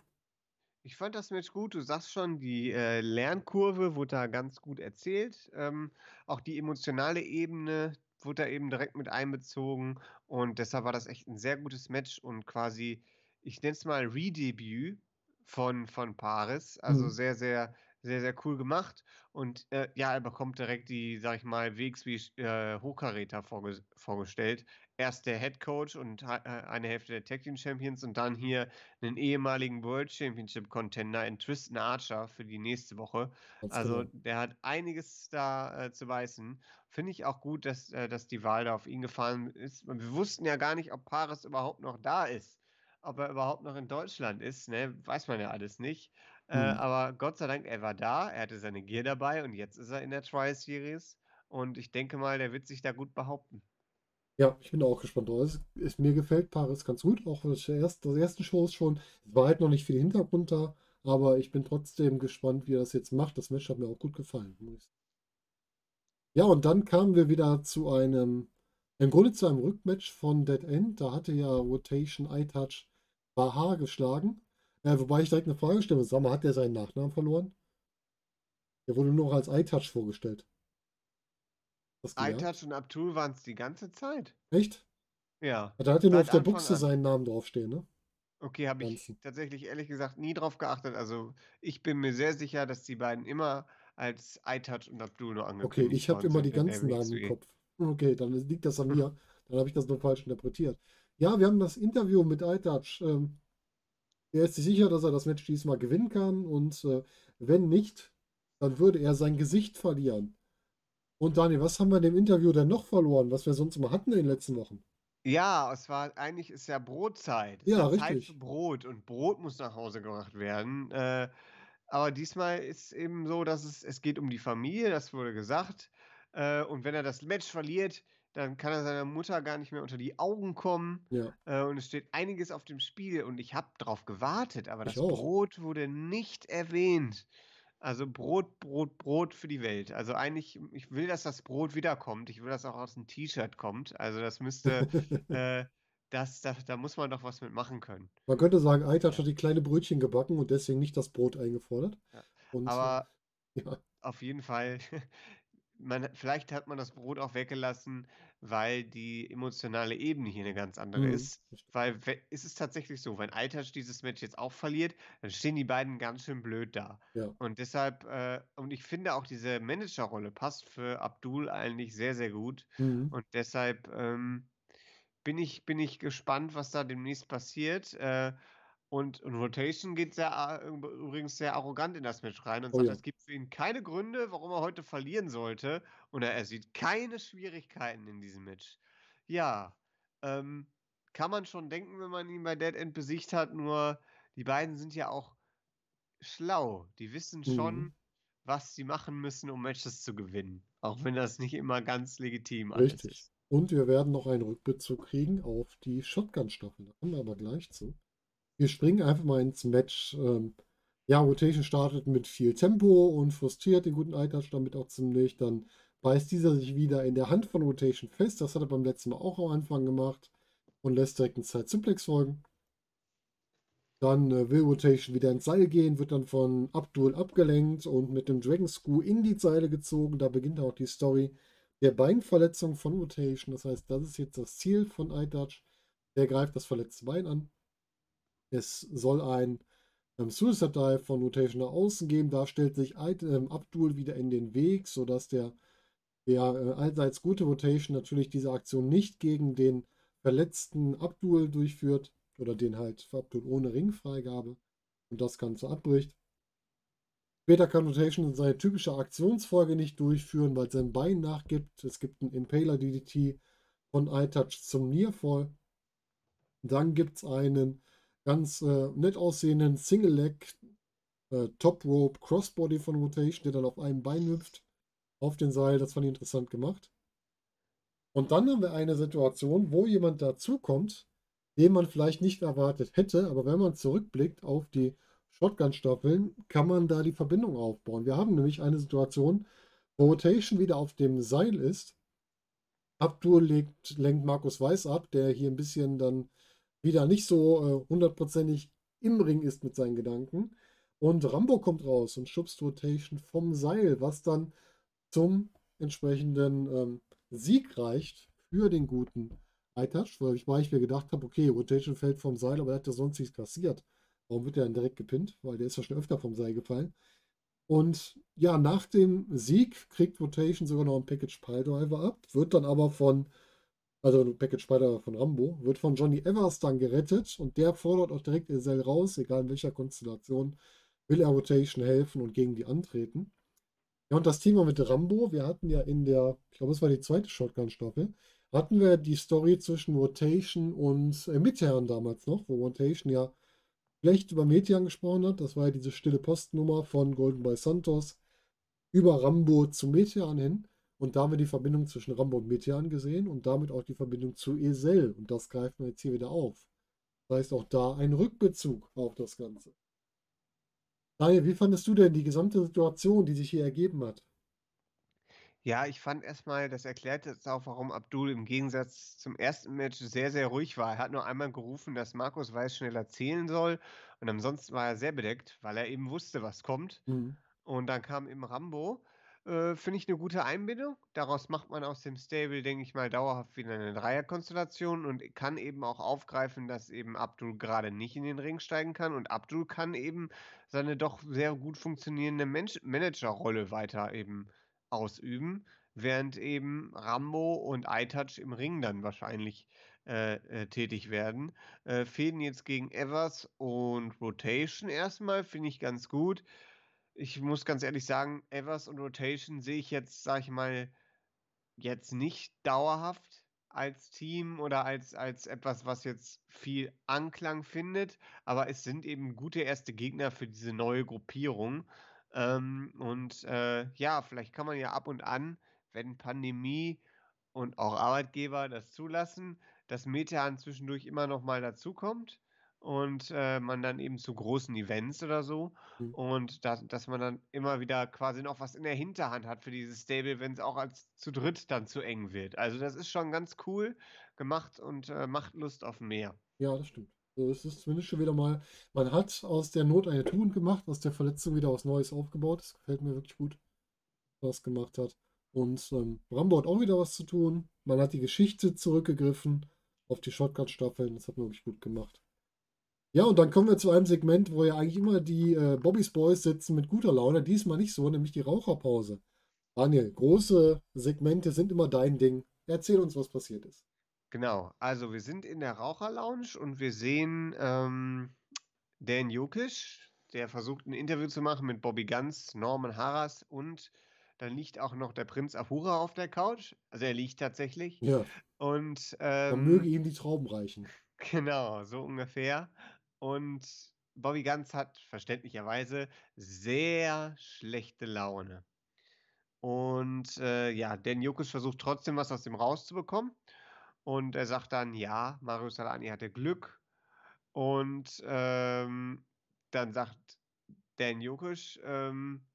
Ich fand das Match gut. Du sagst schon, die äh, Lernkurve wurde da ganz gut erzählt. Ähm, auch die emotionale Ebene wurde da eben direkt mit einbezogen. Und deshalb war das echt ein sehr gutes Match und quasi, ich nenne es mal Redebüt von, von Paris. Also Mhm. sehr, sehr, sehr, sehr cool gemacht. Und äh, ja, er bekommt direkt die, sag ich mal, Wegsby äh, Hochkaräter vorge vorgestellt. Erst der Head Coach und äh, eine Hälfte der Tag Team Champions und dann hier einen ehemaligen World Championship Contender in Tristan Archer für die nächste Woche. Ganz Also genau. der hat einiges da äh, zu beißen. Finde ich auch gut, dass, äh, dass die Wahl da auf ihn gefallen ist. Wir wussten ja gar nicht, ob Paris überhaupt noch da ist. Ob er überhaupt noch in Deutschland ist, ne? weiß man ja alles nicht. Äh, Mhm. aber Gott sei Dank, er war da, er hatte seine Gear dabei und jetzt ist er in der Trial Series. Und ich denke mal, der wird sich da gut behaupten. Ja, ich bin auch gespannt drauf. Es, es, mir gefällt Paris ganz gut, auch das erste, das ersten Shows schon. Es war halt noch nicht viel Hintergrund da, aber ich bin trotzdem gespannt, wie er das jetzt macht. Das Match hat mir auch gut gefallen. Ja, und dann kamen wir wieder zu einem, im Grunde zu einem Rückmatch von Dead End. Da hatte ja Rotation iTouch Baha geschlagen. Äh, wobei ich direkt eine Frage stelle. Sag mal, hat der seinen Nachnamen verloren? Der wurde nur noch als iTouch vorgestellt. Das iTouch und Abdul waren es die ganze Zeit. Echt? Ja. Da hat er nur auf der Anfang Buchse an. seinen Namen draufstehen, ne? Okay, habe ich tatsächlich ehrlich gesagt nie drauf geachtet. Also ich bin mir sehr sicher, dass die beiden immer als iTouch und Abdul nur Okay, angekündigt ich habe immer die ganzen Namen im. Kopf. Okay, dann liegt das an mir. Dann habe ich das nur falsch interpretiert. Ja, wir haben das Interview mit iTouch. Ähm, er ist sich sicher, dass er das Match diesmal gewinnen kann und äh, wenn nicht, dann würde er sein Gesicht verlieren. Und Daniel, was haben wir in dem Interview denn noch verloren, was wir sonst immer hatten in den letzten Wochen? Ja, es war eigentlich ist ja Brotzeit. Es Ja, ist Zeit für richtig. Brot und Brot muss nach Hause gebracht werden. Äh, aber diesmal ist eben so, dass es, es geht um die Familie, das wurde gesagt. Äh, und wenn er das Match verliert, dann kann er seiner Mutter gar nicht mehr unter die Augen kommen. Ja, Äh, und es steht einiges auf dem Spiel und ich habe darauf gewartet, aber ich das auch. Brot wurde nicht erwähnt. Also Brot, Brot, Brot für die Welt. Also eigentlich, ich will, dass das Brot wiederkommt. Ich will, dass auch aus dem T-Shirt kommt. Also das müsste, äh, das, das, da muss man doch was mit machen können. Man könnte sagen, Ja. hat die kleine Brötchen gebacken und deswegen nicht das Brot eingefordert. Ja. Und Aber ja, auf jeden Fall, man vielleicht hat man das Brot auch weggelassen, weil die emotionale Ebene hier eine ganz andere Mhm. ist. Weil ist es tatsächlich so, wenn Aytaç dieses Match jetzt auch verliert, dann stehen die beiden ganz schön blöd da. Ja. Und deshalb äh, und ich finde auch diese Managerrolle passt für Abdul eigentlich sehr, sehr gut. Mhm. Und deshalb, ähm, bin ich bin ich gespannt, was da demnächst passiert. Äh, und, und Rotation geht sehr, übrigens sehr arrogant in das Match rein und Oh sagt, ja. es gibt für ihn keine Gründe, warum er heute verlieren sollte. Und er, er sieht keine Schwierigkeiten in diesem Match. Ja, ähm, kann man schon denken, wenn man ihn bei Dead End besiegt hat, nur die beiden sind ja auch schlau. Die wissen schon, Mhm. was sie machen müssen, um Matches zu gewinnen. Auch wenn das nicht immer ganz legitim alles Richtig. ist. Und wir werden noch einen Rückbezug kriegen auf die Shotgun-Staffel. Da kommen wir aber gleich zu. Wir springen einfach mal ins Match. Ähm, ja, Rotation startet mit viel Tempo und frustriert den guten Eitouch damit auch ziemlich. Dann beißt dieser sich wieder in der Hand von Rotation fest. Das hat er beim letzten Mal auch am Anfang gemacht und lässt direkt einen Side-Suplex folgen. Dann äh, will Rotation wieder ins Seil gehen, wird dann von Abdul abgelenkt und mit dem Dragon Screw in die Seile gezogen. Da beginnt auch die Story der Beinverletzung von Rotation. Das heißt, das ist jetzt das Ziel von iTouch. Der greift das verletzte Bein an. Es soll ein ähm, Suicide Dive von Rotation nach außen geben. Da stellt sich ähm, Abdul wieder in den Weg, sodass der, der äh, allseits gute Rotation natürlich diese Aktion nicht gegen den verletzten Abdul durchführt oder den halt Abdul ohne Ringfreigabe und das Ganze abbricht. Später kann Rotation seine typische Aktionsfolge nicht durchführen, weil sein Bein nachgibt. Es gibt einen Impaler DDT von iTouch zum Nearfall. Dann gibt es einen ganz äh, nett aussehenden Single Leg äh, Top Rope Crossbody von Rotation, der dann auf einem Bein hüpft auf den Seil. Das fand ich interessant gemacht. Und dann haben wir eine Situation, wo jemand dazukommt, den man vielleicht nicht erwartet hätte, aber wenn man zurückblickt auf die Shotgun-Staffeln, kann man da die Verbindung aufbauen. Wir haben nämlich eine Situation, wo Rotation wieder auf dem Seil ist. Abdur legt, lenkt Markus Weiß ab, der hier ein bisschen dann wieder nicht so äh, hundertprozentig im Ring ist mit seinen Gedanken. Und Rambo kommt raus und schubst Rotation vom Seil, was dann zum entsprechenden ähm, Sieg reicht für den guten iTouch, weil ich, weil ich mir gedacht habe, okay, Rotation fällt vom Seil, aber er hat ja sonst nichts kassiert. Warum wird er dann direkt gepinnt? Weil der ist ja schon öfter vom Seil gefallen. Und ja, nach dem Sieg kriegt Rotation sogar noch einen Package Piledriver ab, wird dann aber von, also Package Piledriver von Rambo, wird von Johnny Evers dann gerettet und der fordert auch direkt Ezel raus, egal in welcher Konstellation, will er Rotation helfen und gegen die antreten. Ja, und das Thema mit Rambo, wir hatten ja in der, ich glaube, es war die zweite Shotgun-Staffel, hatten wir die Story zwischen Rotation und äh, Metehan damals noch, wo Rotation ja schlecht über Metehan gesprochen hat. Das war ja diese stille Postnummer von Golden Boy Santos über Rambo zu Metehan hin. Und da haben wir die Verbindung zwischen Rambo und Metehan gesehen und damit auch die Verbindung zu Esel. Und das greifen wir jetzt hier wieder auf. Das heißt auch da ein Rückbezug auf das Ganze. Daniel, wie fandest du denn die gesamte Situation, die sich hier ergeben hat? Ja, ich fand erstmal, das erklärt jetzt auch, warum Abdul im Gegensatz zum ersten Match sehr, sehr ruhig war. Er hat nur einmal gerufen, dass Markus Weiß schneller zählen soll. Und ansonsten war er sehr bedeckt, weil er eben wusste, was kommt. Mhm. Und dann kam eben Rambo. Äh, Finde ich eine gute Einbindung. Daraus macht man aus dem Stable, denke ich mal, dauerhaft wieder eine Dreierkonstellation und kann eben auch aufgreifen, dass eben Abdul gerade nicht in den Ring steigen kann. Und Abdul kann eben seine doch sehr gut funktionierende Managerrolle weiter eben ausüben, während eben Rambo und iTouch im Ring dann wahrscheinlich äh, äh, tätig werden. Äh, Fäden jetzt gegen Evers und Rotation erstmal finde ich ganz gut. Ich muss ganz ehrlich sagen, Evers und Rotation sehe ich jetzt, sag ich mal, jetzt nicht dauerhaft als Team oder als, als etwas, was jetzt viel Anklang findet, aber es sind eben gute erste Gegner für diese neue Gruppierung. Ähm, und äh, ja, vielleicht kann man ja ab und an, wenn Pandemie und auch Arbeitgeber das zulassen, dass Metehan zwischendurch immer noch mal dazukommt und äh, man dann eben zu großen Events oder so Mhm. und dass, dass man dann immer wieder quasi noch was in der Hinterhand hat für dieses Stable, wenn es auch als zu dritt dann zu eng wird. Also das ist schon ganz cool gemacht und äh, macht Lust auf mehr. Ja, das stimmt. Also es ist zumindest schon wieder mal, man hat aus der Not eine Tugend gemacht, aus der Verletzung wieder was Neues aufgebaut. Das gefällt mir wirklich gut, was gemacht hat. Und ähm, Rambo hat auch wieder was zu tun. Man hat die Geschichte zurückgegriffen auf die Shotgun-Staffeln. Das hat man wirklich gut gemacht. Ja, und dann kommen wir zu einem Segment, wo ja eigentlich immer die äh, Bobby's Boys sitzen mit guter Laune. Diesmal nicht so, nämlich die Raucherpause. Daniel, große Segmente sind immer dein Ding. Erzähl uns, was passiert ist. Genau, also wir sind in der Raucherlounge und wir sehen ähm, Dan Jokic, der versucht ein Interview zu machen mit Bobby Guns, Norman Harras und dann liegt auch noch der Prinz Ahura auf der Couch. Also er liegt tatsächlich. Ja. Und Dann ähm, möge ihm die Trauben reichen. genau, so ungefähr. Und Bobby Guns hat verständlicherweise sehr schlechte Laune. Und äh, ja, Dan Jokic versucht trotzdem was aus dem rauszubekommen. Und er sagt dann, ja, Mario Salani hatte Glück. Und ähm, dann sagt Dan Jokic, ähm,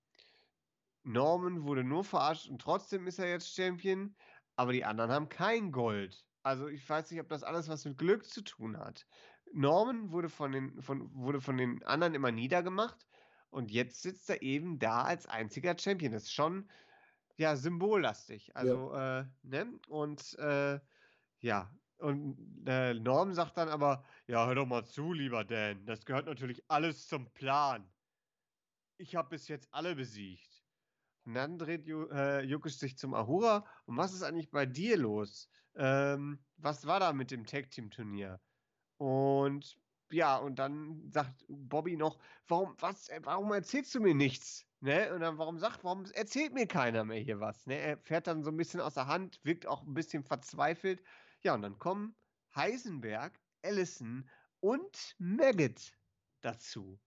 Norman wurde nur verarscht und trotzdem ist er jetzt Champion, aber die anderen haben kein Gold. Also ich weiß nicht, ob das alles was mit Glück zu tun hat. Norman wurde von den, von, wurde von den anderen immer niedergemacht und jetzt sitzt er eben da als einziger Champion. Das ist schon ja symbollastig. Also, äh, ne? Und äh, ja, und äh, Norm sagt dann aber, ja, hör doch mal zu, lieber Dan, das gehört natürlich alles zum Plan. Ich habe bis jetzt alle besiegt. Und dann dreht Ju äh, Jukic sich zum Ahura. Und was ist eigentlich bei dir los? Ähm, was war da mit dem Tag-Team-Turnier? Und ja, und dann sagt Bobby noch, warum, was, äh, warum erzählst du mir nichts? Ne? Und dann, warum sagt, warum erzählt mir keiner mehr hier was? Ne? Er fährt dann so ein bisschen aus der Hand, wirkt auch ein bisschen verzweifelt. Ja, und dann kommen Heisenberg, Allison und Maggot dazu.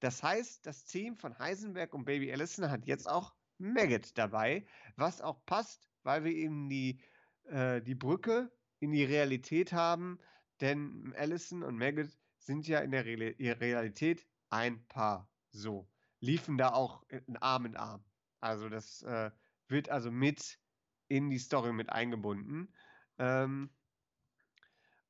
Das heißt, das Team von Heisenberg und Baby Allison hat jetzt auch Maggot dabei, was auch passt, weil wir eben die, äh, die Brücke in die Realität haben, denn Allison und Maggot sind ja in der Re Realität ein Paar. So. Liefen da auch in Arm in Arm. Also das äh, wird also mit in die Story mit eingebunden. Ähm,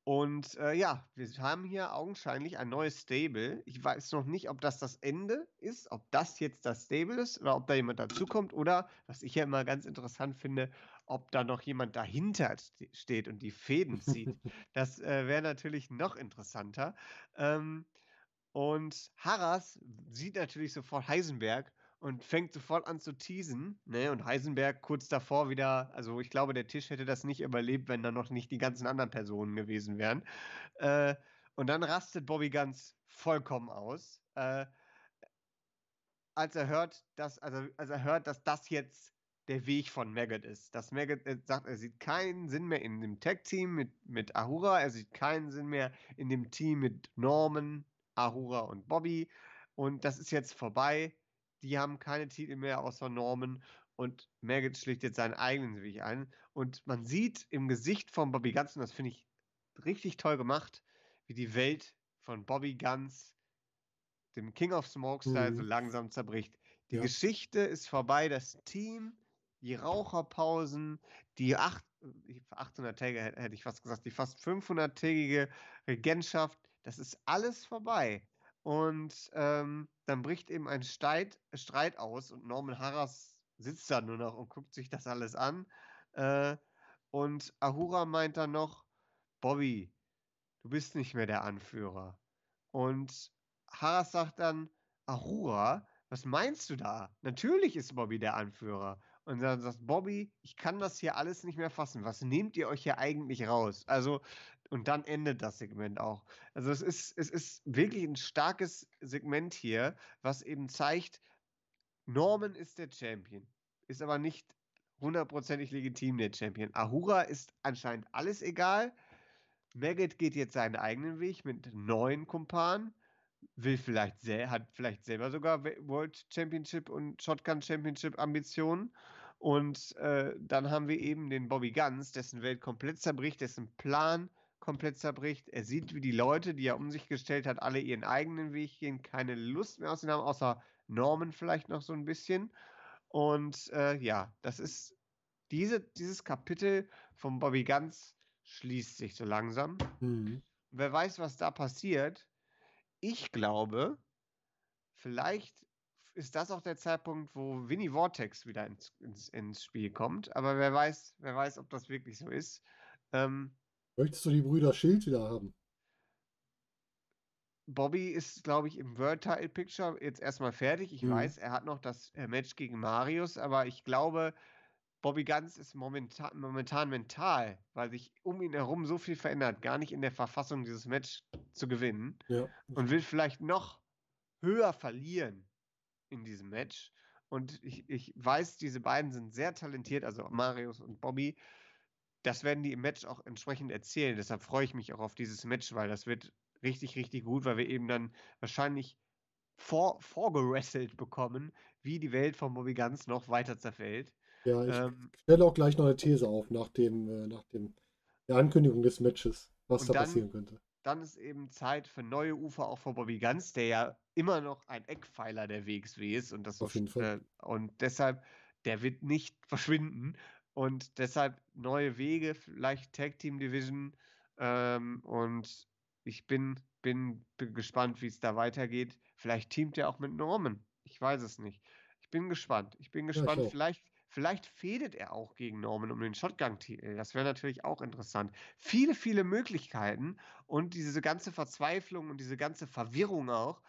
und äh, ja, wir haben hier augenscheinlich ein neues Stable. Ich weiß noch nicht, ob das das Ende ist, ob das jetzt das Stable ist oder ob da jemand dazukommt oder, was ich ja immer ganz interessant finde, ob da noch jemand dahinter steht und die Fäden zieht. das äh, wäre natürlich noch interessanter. Ähm, und Harras sieht natürlich sofort Heisenberg und fängt sofort an zu teasen. Ne? Und Heisenberg kurz davor wieder, also ich glaube, der Tisch hätte das nicht überlebt, wenn da noch nicht die ganzen anderen Personen gewesen wären. Äh, und dann rastet Bobby ganz vollkommen aus, äh, als er hört, dass, also als er hört, dass das jetzt der Weg von Maggot ist. Dass Maggot äh, sagt, er sieht keinen Sinn mehr in dem Tag-Team mit, mit Ahura, er sieht keinen Sinn mehr in dem Team mit Norman, Ahura und Bobby. Und das ist jetzt vorbei die haben keine Titel mehr außer Norman und Maggot schlägt jetzt seinen eigenen Weg ein. Und man sieht im Gesicht von Bobby Guns, und das finde ich richtig toll gemacht, wie die Welt von Bobby Guns, dem King of Smokestyle, mhm. so langsam zerbricht. Die ja. Geschichte ist vorbei, das Team, die Raucherpausen, die 800-tägige, hätte ich fast gesagt, die fast 500-tägige Regentschaft, das ist alles vorbei. Und ähm, dann bricht eben ein Streit, Streit aus und Norman Harras sitzt da nur noch und guckt sich das alles an. Äh, und Ahura meint dann noch, Bobby, du bist nicht mehr der Anführer. Und Harras sagt dann, Ahura, was meinst du da? Natürlich ist Bobby der Anführer. Und dann sagt Bobby, ich kann das hier alles nicht mehr fassen. Was nehmt ihr euch hier eigentlich raus? Also, und dann endet das Segment auch. Also es ist, es ist wirklich ein starkes Segment hier, was eben zeigt, Norman ist der Champion, ist aber nicht hundertprozentig legitim der Champion. Ahura ist anscheinend alles egal. Maggot geht jetzt seinen eigenen Weg mit neuen Kumpanen, will vielleicht hat vielleicht selber sogar World Championship und Shotgun Championship Ambitionen. Und äh, dann haben wir eben den Bobby Guns, dessen Welt komplett zerbricht, dessen Plan komplett zerbricht. Er sieht, wie die Leute, die er um sich gestellt hat, alle ihren eigenen Weg gehen, keine Lust mehr aus ihnen haben, außer Norman vielleicht noch so ein bisschen. Und äh, ja, das ist diese, dieses Kapitel von Bobby Guns schließt sich so langsam. Mhm. Wer weiß, was da passiert. Ich glaube, vielleicht ist das auch der Zeitpunkt, wo Winnie Vortex wieder ins, ins, ins Spiel kommt. Aber wer weiß, wer weiß, ob das wirklich so ist. Ähm, Möchtest du die Brüder Schild wieder haben? Bobby ist, glaube ich, im World Title Picture jetzt erstmal fertig. Ich Mhm. weiß, er hat noch das äh, Match gegen Marius, aber ich glaube, Bobby Ganz ist momentan, momentan mental, weil sich um ihn herum so viel verändert, gar nicht in der Verfassung, dieses Match zu gewinnen Ja. und will vielleicht noch höher verlieren in diesem Match. Und ich, ich weiß, diese beiden sind sehr talentiert, also Marius und Bobby. Das werden die im Match auch entsprechend erzählen. Deshalb freue ich mich auch auf dieses Match, weil das wird richtig, richtig gut, weil wir eben dann wahrscheinlich vor, vorgerasselt bekommen, wie die Welt von Bobby Ganz noch weiter zerfällt. Ja, ich Ähm, stelle auch gleich noch eine These auf nach dem, äh, nach dem, der Ankündigung des Matches, was da dann- passieren könnte. Dann ist eben Zeit für neue Ufer auch für Bobby Ganz, der ja immer noch ein Eckpfeiler der WXW ist und das Auf jeden Fall. Äh, und deshalb, der wird nicht verschwinden und deshalb neue Wege, vielleicht Tag Team Division ähm, und ich bin, bin, bin gespannt, wie es da weitergeht. Vielleicht teamt er auch mit Norman. Ich weiß es nicht. Ich bin gespannt. Ich bin gespannt. auch. vielleicht, vielleicht fädet er auch gegen Norman um den Shotgun-Titel. Das wäre natürlich auch interessant. Viele, viele Möglichkeiten und diese ganze Verzweiflung und diese ganze Verwirrung auch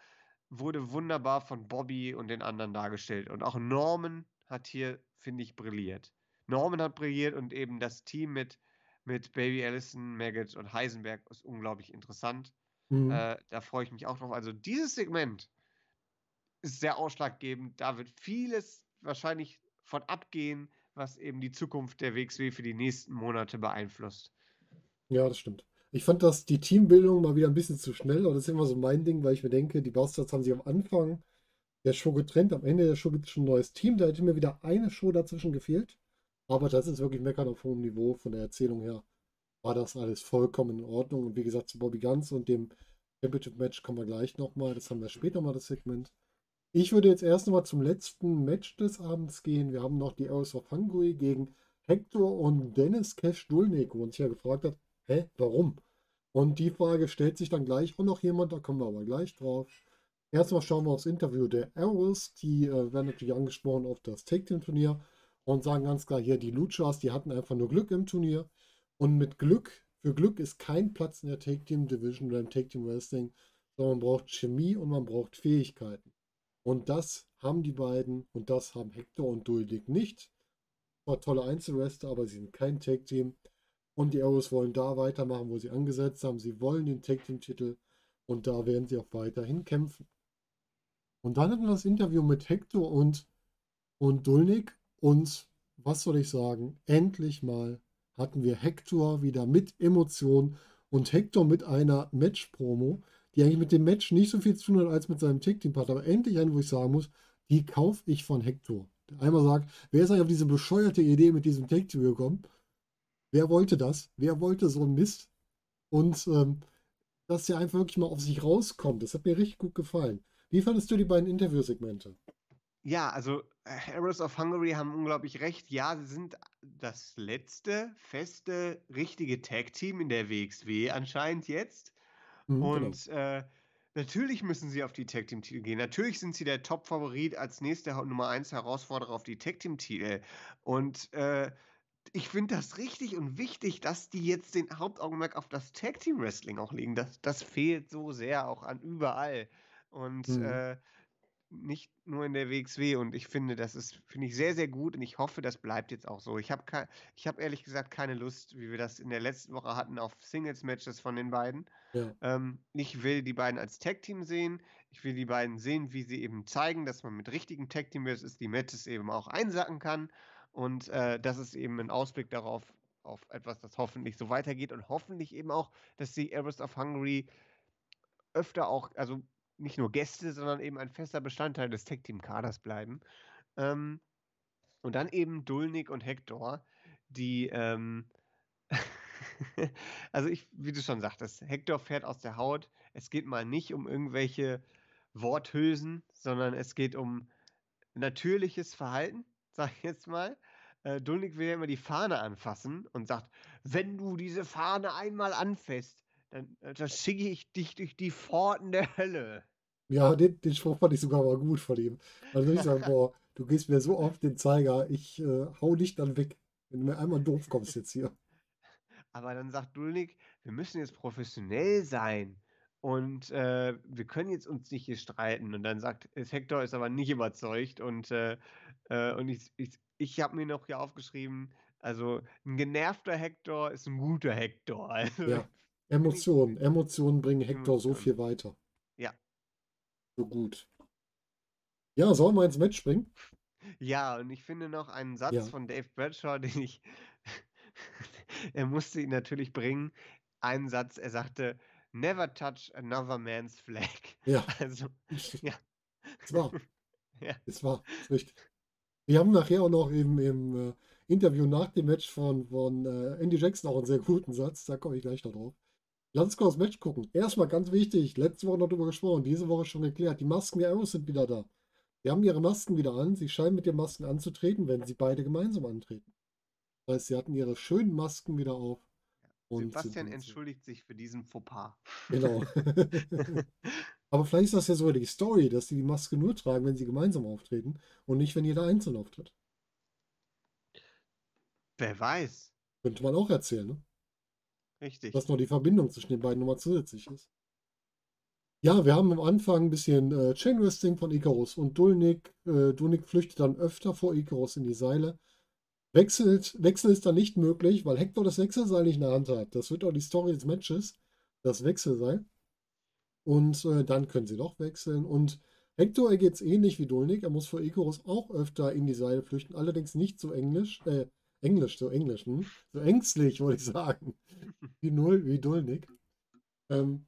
wurde wunderbar von Bobby und den anderen dargestellt. Und auch Norman hat hier, finde ich, brilliert. Norman hat brilliert und eben das Team mit, mit Baby Allison, Maggot und Heisenberg ist unglaublich interessant. Mhm. Äh, da freue ich mich auch drauf. Also dieses Segment ist sehr ausschlaggebend. Da wird vieles wahrscheinlich von abgehen, was eben die Zukunft der WXW für die nächsten Monate beeinflusst. Ja, das stimmt. Ich fand das, die Teambildung mal wieder ein bisschen zu schnell, aber das ist immer so mein Ding, weil ich mir denke, die Bastards haben sich am Anfang der Show getrennt, am Ende der Show gibt es schon ein neues Team, da hätte mir wieder eine Show dazwischen gefehlt. Aber das ist wirklich meckern auf hohem Niveau von der Erzählung her. War das alles vollkommen in Ordnung. Und wie gesagt, zu Bobby Guns und dem Championship-Match kommen wir gleich nochmal. Das haben wir später mal, das Segment. Ich würde jetzt erst nochmal zum letzten Match des Abends gehen. Wir haben noch die Arrows of Hungary gegen Hector und Dennis Cash Dulnik, wo uns ja gefragt hat, hä, warum? Und die Frage stellt sich dann gleich auch noch jemand, da kommen wir aber gleich drauf. Erstmal schauen wir aufs Interview der Arrows, die äh, werden natürlich angesprochen auf das Take Team Turnier und sagen ganz klar hier, die Luchas, die hatten einfach nur Glück im Turnier. Und mit Glück, für Glück ist kein Platz in der Take Team Division oder im Take Team Wrestling, sondern man braucht Chemie und man braucht Fähigkeiten. Und das haben die beiden und das haben Hector und Duldig nicht. War tolle Einzelwrestler, aber sie sind kein Tag Team. Und die Arrows wollen da weitermachen, wo sie angesetzt haben. Sie wollen den Tag Team Titel und da werden sie auch weiterhin kämpfen. Und dann hatten wir das Interview mit Hector und, und Dulnik und was soll ich sagen, endlich mal hatten wir Hector wieder mit Emotion und Hector mit einer Match-Promo, die eigentlich mit dem Match nicht so viel zu tun hat als mit seinem Tag-Team-Partner. Aber endlich eine, wo ich sagen muss, die kaufe ich von Hector. Der einmal sagt, wer ist eigentlich auf diese bescheuerte Idee mit diesem Tag-Team gekommen? Wer wollte das? Wer wollte so einen Mist? Und ähm, dass der einfach wirklich mal auf sich rauskommt. Das hat mir richtig gut gefallen. Wie fandest du die beiden Interviewsegmente? Ja, also äh, Arrows of Hungary haben unglaublich recht. Ja, sie sind das letzte feste, richtige Tag-Team in der WXW anscheinend jetzt. Mhm, genau. Und äh, natürlich müssen sie auf die Tag Team Titel gehen. Natürlich sind sie der Top-Favorit als nächster Nummer 1 Herausforderer auf die Tag Team Titel. Und äh, ich finde das richtig und wichtig, dass die jetzt den Hauptaugenmerk auf das Tag Team Wrestling auch legen. Das, das fehlt so sehr auch an überall. Und Mhm. äh, nicht nur in der WXW. Und ich finde, das ist, finde ich sehr, sehr gut. Und ich hoffe, das bleibt jetzt auch so. Ich habe ich hab ehrlich gesagt keine Lust, wie wir das in der letzten Woche hatten, auf Singles-Matches von den beiden. Ja. Ähm, ich will die beiden als Tag-Team sehen. Ich will die beiden sehen, wie sie eben zeigen, dass man mit richtigen Tag-Team ist, die Matches eben auch einsacken kann. Und äh, das ist eben ein Ausblick darauf, auf etwas, das hoffentlich so weitergeht und hoffentlich eben auch, dass die Arrows of Hungary öfter auch, also nicht nur Gäste, sondern eben ein fester Bestandteil des Tag-Team-Kaders bleiben. Ähm, und dann eben Dulnik und Hector, die, ähm, also ich, wie du schon sagtest, Hector fährt aus der Haut. Es geht mal nicht um irgendwelche Worthülsen, sondern es geht um natürliches Verhalten, sag ich jetzt mal. Äh, Dulnik will ja immer die Fahne anfassen und sagt, wenn du diese Fahne einmal anfasst, dann, äh, dann schicke ich dich durch die Pforten der Hölle. Ja, den, den Spruch fand ich sogar mal gut von ihm. Also ich sage, boah, du gehst mir so oft den Zeiger, ich äh, hau dich dann weg, wenn du mir einmal doof kommst jetzt hier. Aber dann sagt Dulnik, wir müssen jetzt professionell sein und äh, wir können jetzt uns nicht hier streiten. Und dann sagt ist Hector ist aber nicht überzeugt und, äh, äh, und ich, ich, ich habe mir noch hier aufgeschrieben, also ein genervter Hector ist ein guter Hector. Also, Ja, Emotionen. Emotionen bringen Hector so viel weiter. So gut. Ja, sollen wir ins Match springen? Ja, und ich finde noch einen Satz Ja. von Dave Bradshaw, den ich. er musste ihn natürlich bringen. Einen Satz, er sagte: Never touch another man's flag. Ja, Also, ja. es war. Ja. Es war. Ist richtig. Wir haben nachher auch noch im, im äh, Interview nach dem Match von, von äh, Andy Jackson auch einen sehr guten Satz. Da komme ich gleich noch drauf. Lass uns kurz das Match gucken. Erstmal ganz wichtig, letzte Woche noch drüber gesprochen, diese Woche schon geklärt. Die Masken der Arrows sind wieder da. Sie haben ihre Masken wieder an. Sie scheinen mit den Masken anzutreten, wenn sie beide gemeinsam antreten. Das heißt, sie hatten ihre schönen Masken wieder auf. Sebastian entschuldigt sich für diesen Fauxpas. Genau. Aber vielleicht ist das ja sogar die Story, dass sie die Maske nur tragen, wenn sie gemeinsam auftreten und nicht, wenn jeder einzeln auftritt. Wer weiß. Könnte man auch erzählen, ne? Richtig. dass noch die Verbindung zwischen den beiden nochmal zusätzlich ist. Ja, wir haben am Anfang ein bisschen äh, Chain Wrestling von Icarus und Dulnik. Äh, Dulnik flüchtet dann öfter vor Icarus in die Seile. Wechselt, Wechsel ist dann nicht möglich, weil Hector das Wechselseil nicht in der Hand hat. Das wird auch die Story des Matches, das Wechselseil. Und äh, dann können sie doch wechseln. Und Hector ergeht es ähnlich wie Dulnik. Er muss vor Icarus auch öfter in die Seile flüchten, allerdings nicht so englisch, äh, englisch, so englisch, hm? so ängstlich, wollte ich sagen wie Null, wie Dulnik. Ähm,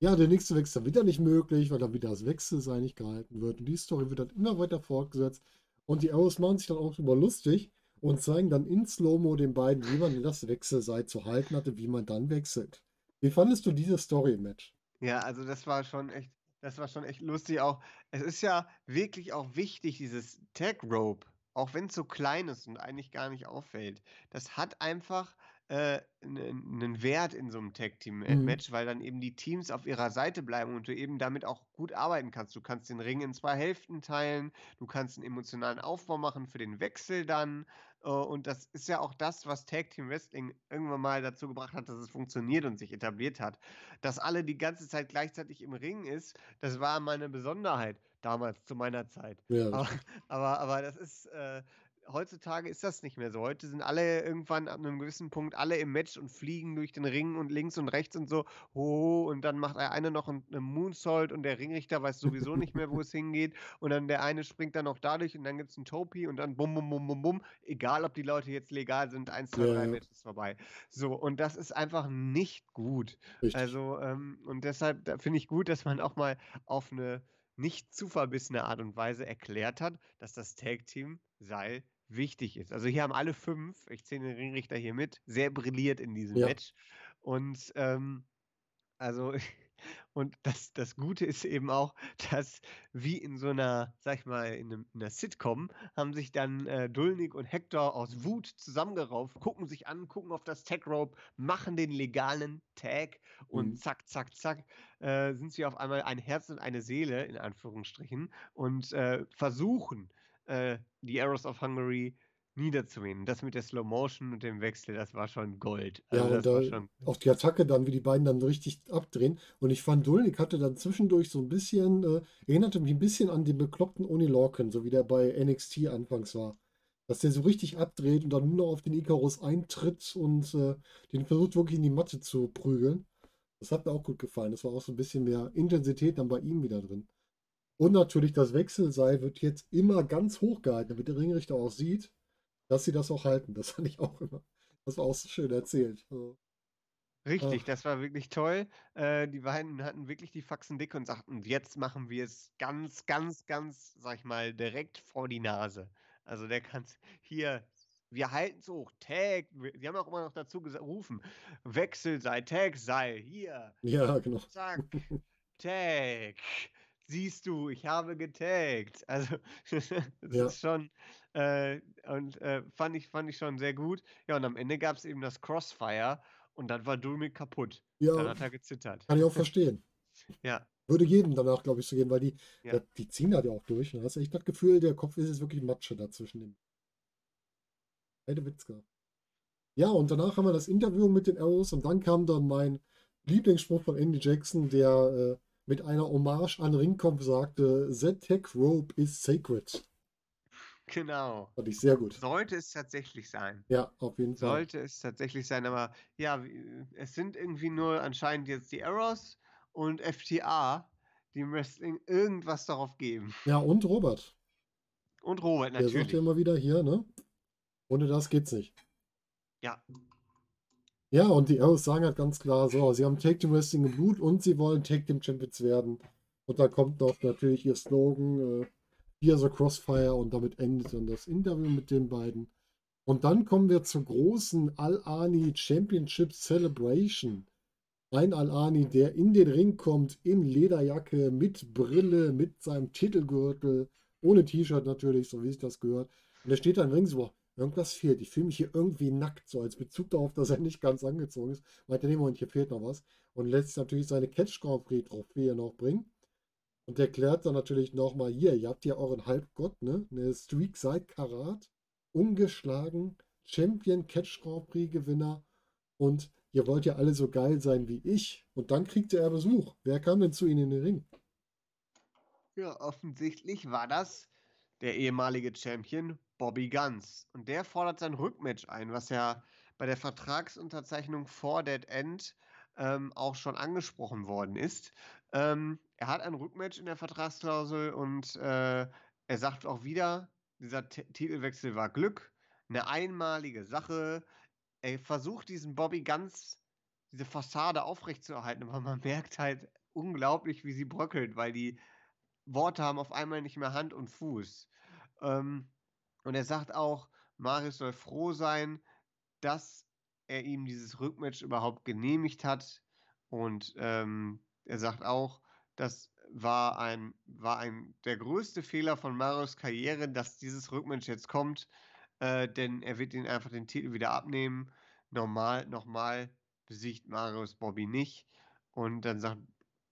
ja, der nächste Wechsel dann wieder nicht möglich, weil dann wieder das Wechselseil nicht gehalten wird. Und die Story wird dann immer weiter fortgesetzt. Und die Arrows machen sich dann auch drüber lustig und zeigen dann in Slow-Mo den beiden, wie man das Wechselseil zu halten hatte, wie man dann wechselt. Wie fandest du diese Story im Match? Ja, also das war schon echt, das war schon echt lustig. Auch es ist ja wirklich auch wichtig, dieses Tag Rope, auch wenn es so klein ist und eigentlich gar nicht auffällt. Das hat einfach äh, einen Wert in so einem Tag Team Mhm. Match, weil dann eben die Teams auf ihrer Seite bleiben und du eben damit auch gut arbeiten kannst. Du kannst den Ring in zwei Hälften teilen, du kannst einen emotionalen Aufbau machen für den Wechsel dann. äh, Und das ist ja auch das, was Tag Team Wrestling irgendwann mal dazu gebracht hat, dass es funktioniert und sich etabliert hat dass alle die ganze Zeit gleichzeitig im Ring ist, das war meine Besonderheit damals zu meiner Zeit. Ja, Aber, aber, aber das ist, äh, heutzutage ist das nicht mehr so. Heute sind alle irgendwann ab einem gewissen Punkt alle im Match und fliegen durch den Ring und links und rechts und so. Oh, und dann macht der eine noch einen, einen Moonsault und der Ringrichter weiß sowieso nicht mehr, wo es hingeht. Und dann der eine springt dann noch dadurch und dann gibt es einen Topi und dann bum, bum, bum, bum, bum. Egal, ob die Leute jetzt legal sind, eins, zwei, drei ja. Match ist vorbei. So, und das ist einfach nicht gut. richtig. Also, ähm, und deshalb finde ich gut, dass man auch mal auf eine nicht zu verbissene Art und Weise erklärt hat, dass das Tag-Team Seil wichtig ist. Also hier haben alle fünf, ich zähle den Ringrichter hier mit, sehr brilliert in diesem Ja. Match. Und ähm, also, und das, das Gute ist eben auch, dass wie in so einer, sag ich mal, in, einem, in einer Sitcom, haben sich dann äh, Dulnik und Hector aus Wut zusammengerauft, gucken sich an, gucken auf das Tag Rope, machen den legalen Tag und Mhm. zack, zack, zack, äh, sind sie auf einmal ein Herz und eine Seele, in Anführungsstrichen, und äh, versuchen, äh, die Arrows of Hungary niederzunehmen. Das mit der Slow Motion und dem Wechsel, das war schon Gold. Ja, Also und das war da schon. auch die Attacke dann, wie die beiden dann richtig abdrehen. Und ich fand, Dulnik hatte dann zwischendurch so ein bisschen, äh, erinnerte mich ein bisschen an den bekloppten Oni Lorcan, so wie der bei NXT anfangs war. Dass der so richtig abdreht und dann nur noch auf den Icarus eintritt und äh, den versucht wirklich in die Matte zu prügeln. Das hat mir auch gut gefallen. Das war auch so ein bisschen mehr Intensität dann bei ihm wieder drin. Und natürlich das Wechselseil wird jetzt immer ganz hoch gehalten, damit der Ringrichter auch sieht, dass sie das auch halten. Das fand ich auch immer. Das war auch so schön erzählt. Also, Richtig, Ach. das war wirklich toll. Äh, die beiden hatten wirklich die Faxen dick und sagten, jetzt machen wir es ganz, ganz, ganz, sag ich mal, direkt vor die Nase. Also der kann hier, wir halten es hoch, Tag, wir- haben auch immer noch dazu gerufen, Wechselseil, Tag-Seil, hier, ja, genau. zack, Tag. Siehst du, ich habe getaggt. Also, das Ja. ist schon, äh, und äh, fand ich, fand ich schon sehr gut. Ja, und am Ende gab es eben das Crossfire und dann war Dulmik kaputt. Dann Ja, hat er gezittert. kann ich auch verstehen. Ja, Würde jedem danach, glaube ich, so gehen, weil die, Ja. da- die ziehen halt ja auch durch. Da hast du echt das Gefühl, der Kopf ist jetzt wirklich Matsche dazwischen. Heide Witzka. Ja, und danach haben wir das Interview mit den Arrows und dann kam dann mein Lieblingsspruch von Andy Jackson, der äh, mit einer Hommage an Ringkampf sagte, The Tech Rope is sacred. Genau. Fand ich sehr gut. Sollte es tatsächlich sein. Ja, auf jeden Fall. Sollte es tatsächlich sein, aber ja, es sind irgendwie nur anscheinend jetzt die Arrows und FTA, die im Wrestling irgendwas darauf geben. Ja, und Robert. Und Robert Der sagt natürlich. ja immer wieder hier, ne? Ohne das geht's nicht. Ja, Ja, und die Arrows sagen halt ganz klar so, sie haben Tag Team Wrestling im Blut und sie wollen Tag Team Champions werden. Und da kommt noch natürlich ihr Slogan, äh, Here the Crossfire und damit endet dann das Interview mit den beiden. Und dann kommen wir zur großen Al-Ani Championship Celebration. Ein Al-Ani, der in den Ring kommt, in Lederjacke, mit Brille, mit seinem Titelgürtel, ohne T-Shirt natürlich, so wie sich das gehört. Und er steht da im Ring so, "Boah, irgendwas fehlt. Ich fühle mich hier irgendwie nackt, so als Bezug darauf, dass er nicht ganz angezogen ist. Meint er, nee, Moment, hier fehlt noch was. Und lässt natürlich seine Catch Grand Prix Trophäe noch bringen. Und erklärt dann natürlich nochmal hier, ihr habt ja euren Halbgott, ne? Eine Streak seit Karat, ungeschlagen, Champion Catch Grand Prix Gewinner und ihr wollt ja alle so geil sein wie ich. Und dann kriegt er Besuch. Wer kam denn zu ihnen in den Ring? ja, offensichtlich war das der ehemalige Champion Bobby Guns. Und der fordert sein Rückmatch ein, was ja bei der Vertragsunterzeichnung vor Dead End ähm, auch schon angesprochen worden ist. Ähm, er hat ein Rückmatch in der Vertragsklausel und äh, er sagt auch wieder, dieser T Titelwechsel war Glück, eine einmalige Sache. Er versucht diesen Bobby Guns, diese Fassade aufrechtzuerhalten, aber man merkt halt unglaublich, wie sie bröckelt, weil die Worte haben auf einmal nicht mehr Hand und Fuß. Ähm, und er sagt auch, Marius soll froh sein, dass er ihm dieses Rückmatch überhaupt genehmigt hat. Und ähm, er sagt auch, das war ein, war ein der größte Fehler von Marius Karriere, dass dieses Rückmatch jetzt kommt, äh, denn er wird ihn einfach den Titel wieder abnehmen. Normal, nochmal besiegt Marius Bobby nicht. Und dann sagt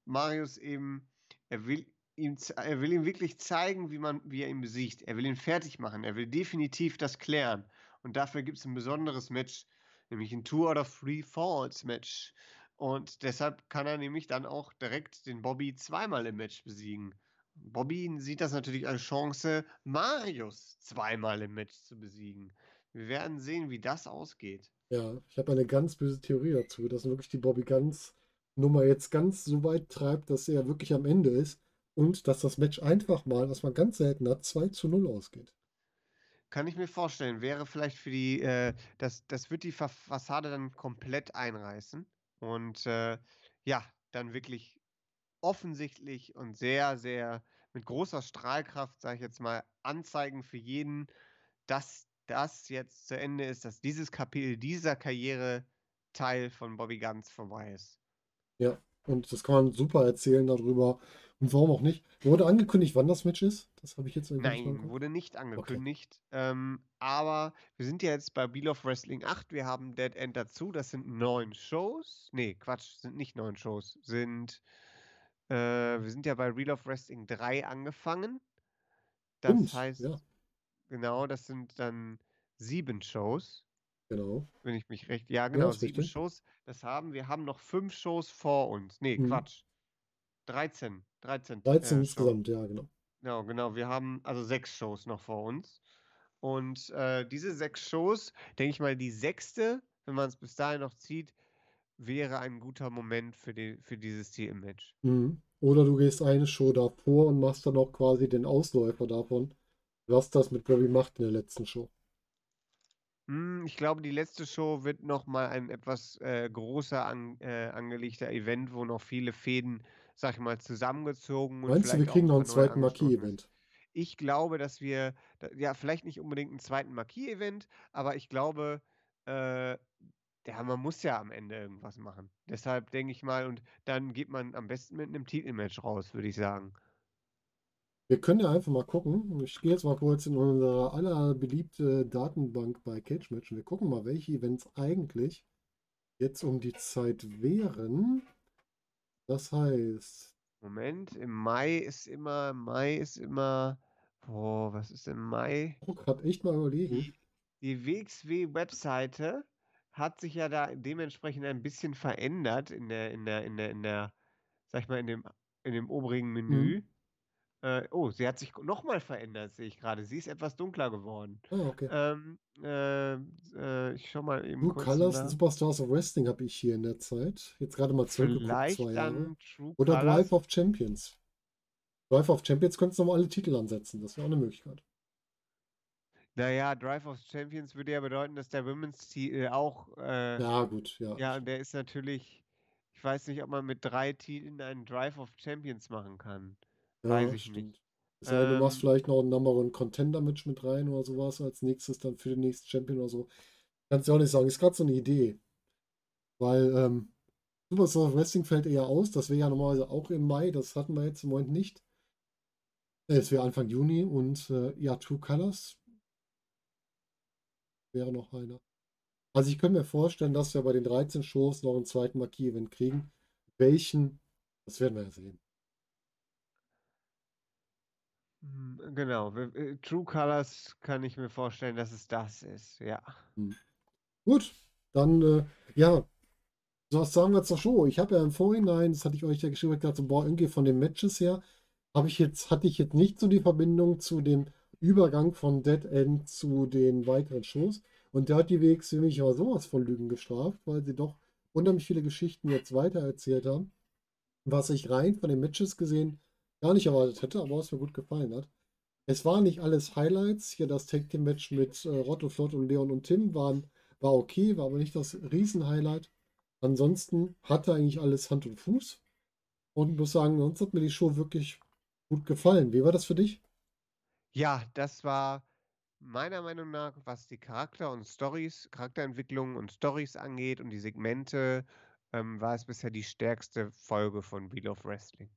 Marius eben, er will ihm, er will ihm wirklich zeigen, wie man, wie er ihn besiegt. Er will ihn fertig machen. Er will definitiv das klären. Und dafür gibt es ein besonderes Match, nämlich ein Two out of Three Falls Match. Und deshalb kann er nämlich dann auch direkt den Bobby zweimal im Match besiegen. Bobby sieht das natürlich als Chance, Marius zweimal im Match zu besiegen. Wir werden sehen, wie das ausgeht. Ja, ich habe eine ganz böse Theorie dazu, dass wirklich die Bobby Guns Nummer jetzt ganz so weit treibt, dass er wirklich am Ende ist und dass das Match einfach mal, was man ganz selten hat, 2 zu 0 ausgeht. Kann ich mir vorstellen, wäre vielleicht für die, äh, das, das wird die Fa Fassade dann komplett einreißen und äh, ja, dann wirklich offensichtlich und sehr, sehr mit großer Strahlkraft, sage ich jetzt mal, anzeigen für jeden, dass das jetzt zu Ende ist, dass dieses Kapitel dieser Karriere-Teil von Bobby Guns vorbei ist. Ja, und das kann man super erzählen darüber. Und warum auch nicht? Wurde angekündigt, wann das Match ist? Das habe ich jetzt irgendwie nicht Nein, Kopf. wurde nicht angekündigt. Ähm, aber wir sind ja jetzt bei Wheel of Wrestling 8. Wir haben Dead End dazu. Das sind neun Shows. Nee, Quatsch, sind nicht neun Shows. Sind, äh, wir sind ja bei Wheel of Wrestling 3 angefangen. Das Stimmt, heißt, ja. genau, das sind dann sieben Shows, Genau. wenn ich mich recht. Ja, genau, ist sieben richtig. Shows. Das haben wir haben noch fünf Shows vor uns. Nee, Mhm. Quatsch. 13. 13, 13 äh, insgesamt, ja, genau. Genau, genau. Wir haben also sechs Shows noch vor uns. Und äh, diese sechs Shows, denke ich mal, die sechste, wenn man es bis dahin noch zieht, wäre ein guter Moment für, die, für dieses Titelmatch. Mhm. Oder du gehst eine Show davor und machst dann auch quasi den Ausläufer davon, was das mit Bobby macht in der letzten Show. Hm, ich glaube, die letzte Show wird nochmal ein etwas äh, großer an, äh, angelegter Event, wo noch viele Fäden, sag ich mal, zusammengezogen und Meinst du, wir kriegen noch einen zweiten. Marquis-Event? Ich glaube, dass wir, ja, vielleicht nicht unbedingt einen zweiten Marquis-Event, aber ich glaube, äh, ja, man muss ja am Ende irgendwas machen. Deshalb denke ich mal, und dann geht man am besten mit einem Titelmatch raus, würde ich sagen. Wir können ja einfach mal gucken. Ich gehe jetzt mal kurz in unsere allerbeliebte Datenbank bei Cage Match und wir gucken mal, welche Events eigentlich jetzt um die Zeit wären. Das heißt, Moment, im Mai ist immer, Mai ist immer, boah, was ist im Mai? Oh, gerade echt mal überlegen. Die, die WXW-Webseite hat sich ja da dementsprechend ein bisschen verändert in der, in der, in der, in der, sag ich mal, in dem, in dem oberen Menü. Mhm. Äh, oh, sie hat sich nochmal verändert, sehe ich gerade. Sie ist etwas dunkler geworden. Ah, okay. Ähm, äh, äh, ich schau mal eben kurz Colors und Superstars of Wrestling habe ich hier in der Zeit. Jetzt gerade mal zurückgeguckt, zwei Jahre. True Oder Colors. Drive of Champions. Drive of Champions könntest du nochmal alle Titel ansetzen. Das wäre auch eine Möglichkeit. Naja, Drive of Champions würde ja bedeuten, dass der Women's Titel auch. Äh, Ja, gut, ja. ja, und der ist natürlich. Ich weiß nicht, ob man mit drei Titeln einen Drive of Champions machen kann. Ja, weiß ich stimmt. nicht. Denn, du machst Ähm, vielleicht noch ein Number One Contender Match mit rein oder sowas als nächstes dann für den nächsten Champion oder so. Kannst du auch nicht sagen. Ist gerade so eine Idee. Weil ähm, Superstars of Wrestling fällt eher aus. Das wäre ja normalerweise auch im Mai. Das hatten wir jetzt im Moment nicht. Äh, Es wäre Anfang Juni und äh, ja, True Colors wäre noch einer. Also ich könnte mir vorstellen, dass wir bei den 13 Shows noch einen zweiten Marquis-Event kriegen. Welchen, das werden wir ja sehen. Hm, Genau. wir- äh, True Colors kann ich mir vorstellen, dass es das ist. Ja. Gut, dann, äh, ja, so was sagen wir zur Show. Ich habe ja im Vorhinein, das hatte ich euch ja geschrieben, ich dachte, boah, irgendwie von den Matches her, habe ich jetzt, hatte ich jetzt nicht so die Verbindung zu dem Übergang von Dead End zu den weiteren Shows. Und da hat die WXW mich aber sowas von Lügen gestraft, weil sie doch unheimlich viele Geschichten jetzt weiter erzählt haben, was ich rein von den Matches gesehen gar nicht erwartet hätte, aber was mir gut gefallen hat. Es waren nicht alles Highlights. Hier das Tag Team Match mit äh, Rotto Flott und Leon und Tim waren, war okay, war aber nicht das Riesen-Highlight. Ansonsten hatte eigentlich alles Hand und Fuß. Und muss sagen, sonst hat mir die Show wirklich gut gefallen. Wie war das für dich? Ja, das war meiner Meinung nach, was die Charakter und Stories, Charakterentwicklung und Stories angeht und die Segmente, ähm, war es bisher die stärkste Folge von Wheel of Wrestling.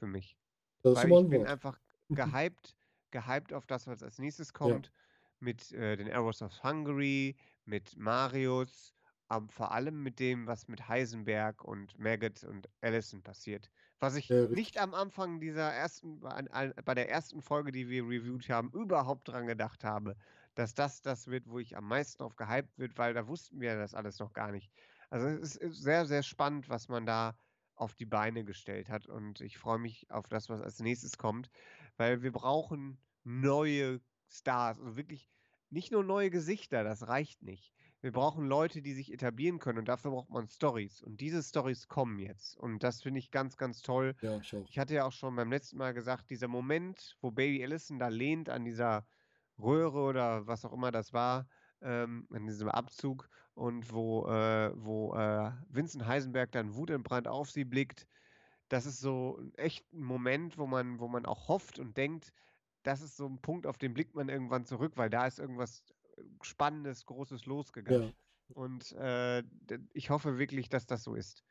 Für mich. Das Weil ich bin einfach gehypt, gehypt auf das, was als nächstes kommt. Mit äh, den Arrows of Hungary, mit Marius, aber vor allem mit dem, was mit Heisenberg und Maggot und Allison passiert. Was ich Ja, nicht am Anfang dieser ersten, bei der ersten Folge, die wir reviewed haben, überhaupt dran gedacht habe, dass das das wird, wo ich am meisten auf gehypt wird, weil da wussten wir das alles noch gar nicht. Also es ist sehr, sehr spannend, was man da auf die Beine gestellt hat und ich freue mich auf das, was als nächstes kommt, weil wir brauchen neue Stars, also wirklich nicht nur neue Gesichter, das reicht nicht. Wir brauchen Leute, die sich etablieren können und dafür braucht man Stories und diese Stories kommen jetzt und das finde ich ganz, ganz toll. Ja, ich. Ich hatte ja auch schon beim letzten Mal gesagt, dieser Moment, wo Baby Allison da lehnt an dieser Röhre oder was auch immer das war, ähm, an diesem Abzug und wo, äh, wo äh, Vincent Heisenberg dann wutentbrannt auf sie blickt, das ist so ein echt ein Moment, wo man, wo man auch hofft und denkt, das ist so ein Punkt, auf den blickt man irgendwann zurück, weil da ist irgendwas Spannendes, Großes losgegangen. Ja. Und äh, ich hoffe wirklich, dass das so ist.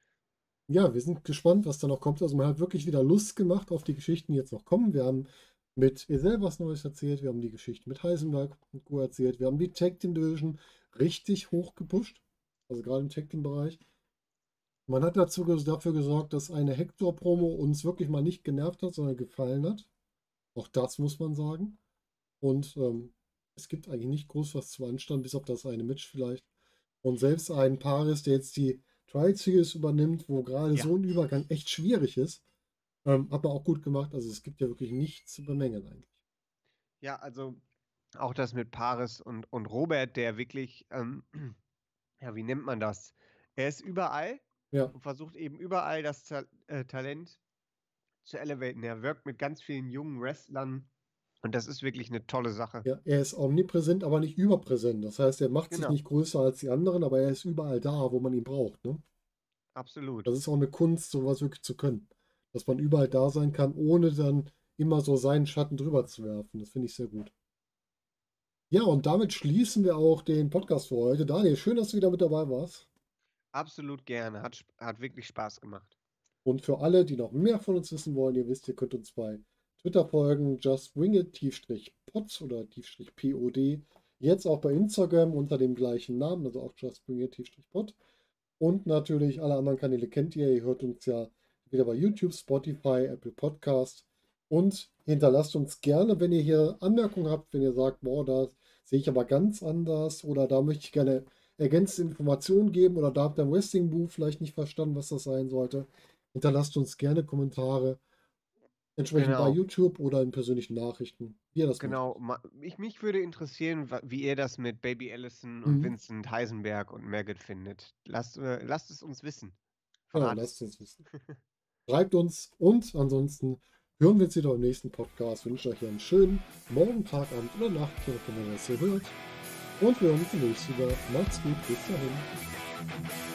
Ja, wir sind gespannt, was da noch kommt. Also man hat wirklich wieder Lust gemacht auf die Geschichten, die jetzt noch kommen. Wir haben mit Esel was Neues erzählt, wir haben die Geschichte mit Heisenberg und Co. erzählt, wir haben die Tag Team Division richtig hoch gepusht, also gerade im Tag Team Bereich. Man hat dazu dafür gesorgt, dass eine Hector-Promo uns wirklich mal nicht genervt hat, sondern gefallen hat. Auch das muss man sagen. Und ähm, es gibt eigentlich nicht groß was zu anstanden, bis auf das eine Match vielleicht. Und selbst ein Paris, der jetzt die Trial Series übernimmt, wo gerade Ja. so ein Übergang echt schwierig ist, ähm, hat man auch gut gemacht. Also es gibt ja wirklich nichts zu bemängeln eigentlich. Ja, also auch das mit Paris und, und Robert, der wirklich, ähm, ja, wie nennt man das? Er ist überall Ja, und versucht eben überall das Ta äh, Talent zu elevaten. Er wirkt mit ganz vielen jungen Wrestlern und das ist wirklich eine tolle Sache. ja, er ist omnipräsent, aber nicht überpräsent. Das heißt, er macht sich Genau. nicht größer als die anderen, aber er ist überall da, wo man ihn braucht. Ne? Absolut. Das ist auch eine Kunst, sowas wirklich zu können. Dass man überall da sein kann, ohne dann immer so seinen Schatten drüber zu werfen. Das finde ich sehr gut. Ja, und damit schließen wir auch den Podcast für heute. Daniel, schön, dass du wieder mit dabei warst. Absolut gerne. Hat, hat wirklich Spaß gemacht. Und für alle, die noch mehr von uns wissen wollen, ihr wisst, ihr könnt uns bei Twitter folgen, justwingit-pod oder pod. Jetzt auch bei Instagram unter dem gleichen Namen, also auch justwingit-pod. Und natürlich alle anderen Kanäle kennt ihr. Ihr hört uns ja wieder bei YouTube, Spotify, Apple Podcast. Und hinterlasst uns gerne, wenn ihr hier Anmerkungen habt, wenn ihr sagt, boah, das sehe ich aber ganz anders oder da möchte ich gerne ergänzende Informationen geben oder da habt ihr im Wrestling-Buch vielleicht nicht verstanden, was das sein sollte. Hinterlasst uns gerne Kommentare. Entsprechend genau. bei YouTube oder in persönlichen Nachrichten. Wie ihr das genau. Ich, mich würde interessieren, wie ihr das mit Baby Allison und mhm. Vincent Heisenberg und Maggot findet. Lasst, äh, lasst es uns wissen. Ja, lasst uns wissen. Schreibt uns und ansonsten hören wir uns wieder im nächsten Podcast. Ich wünsche euch einen schönen Morgen, Tag, Abend oder Nacht, je nachdem, wenn ihr das hier hört. Und wir hören uns nächstes Mal. Macht's gut, bis dahin.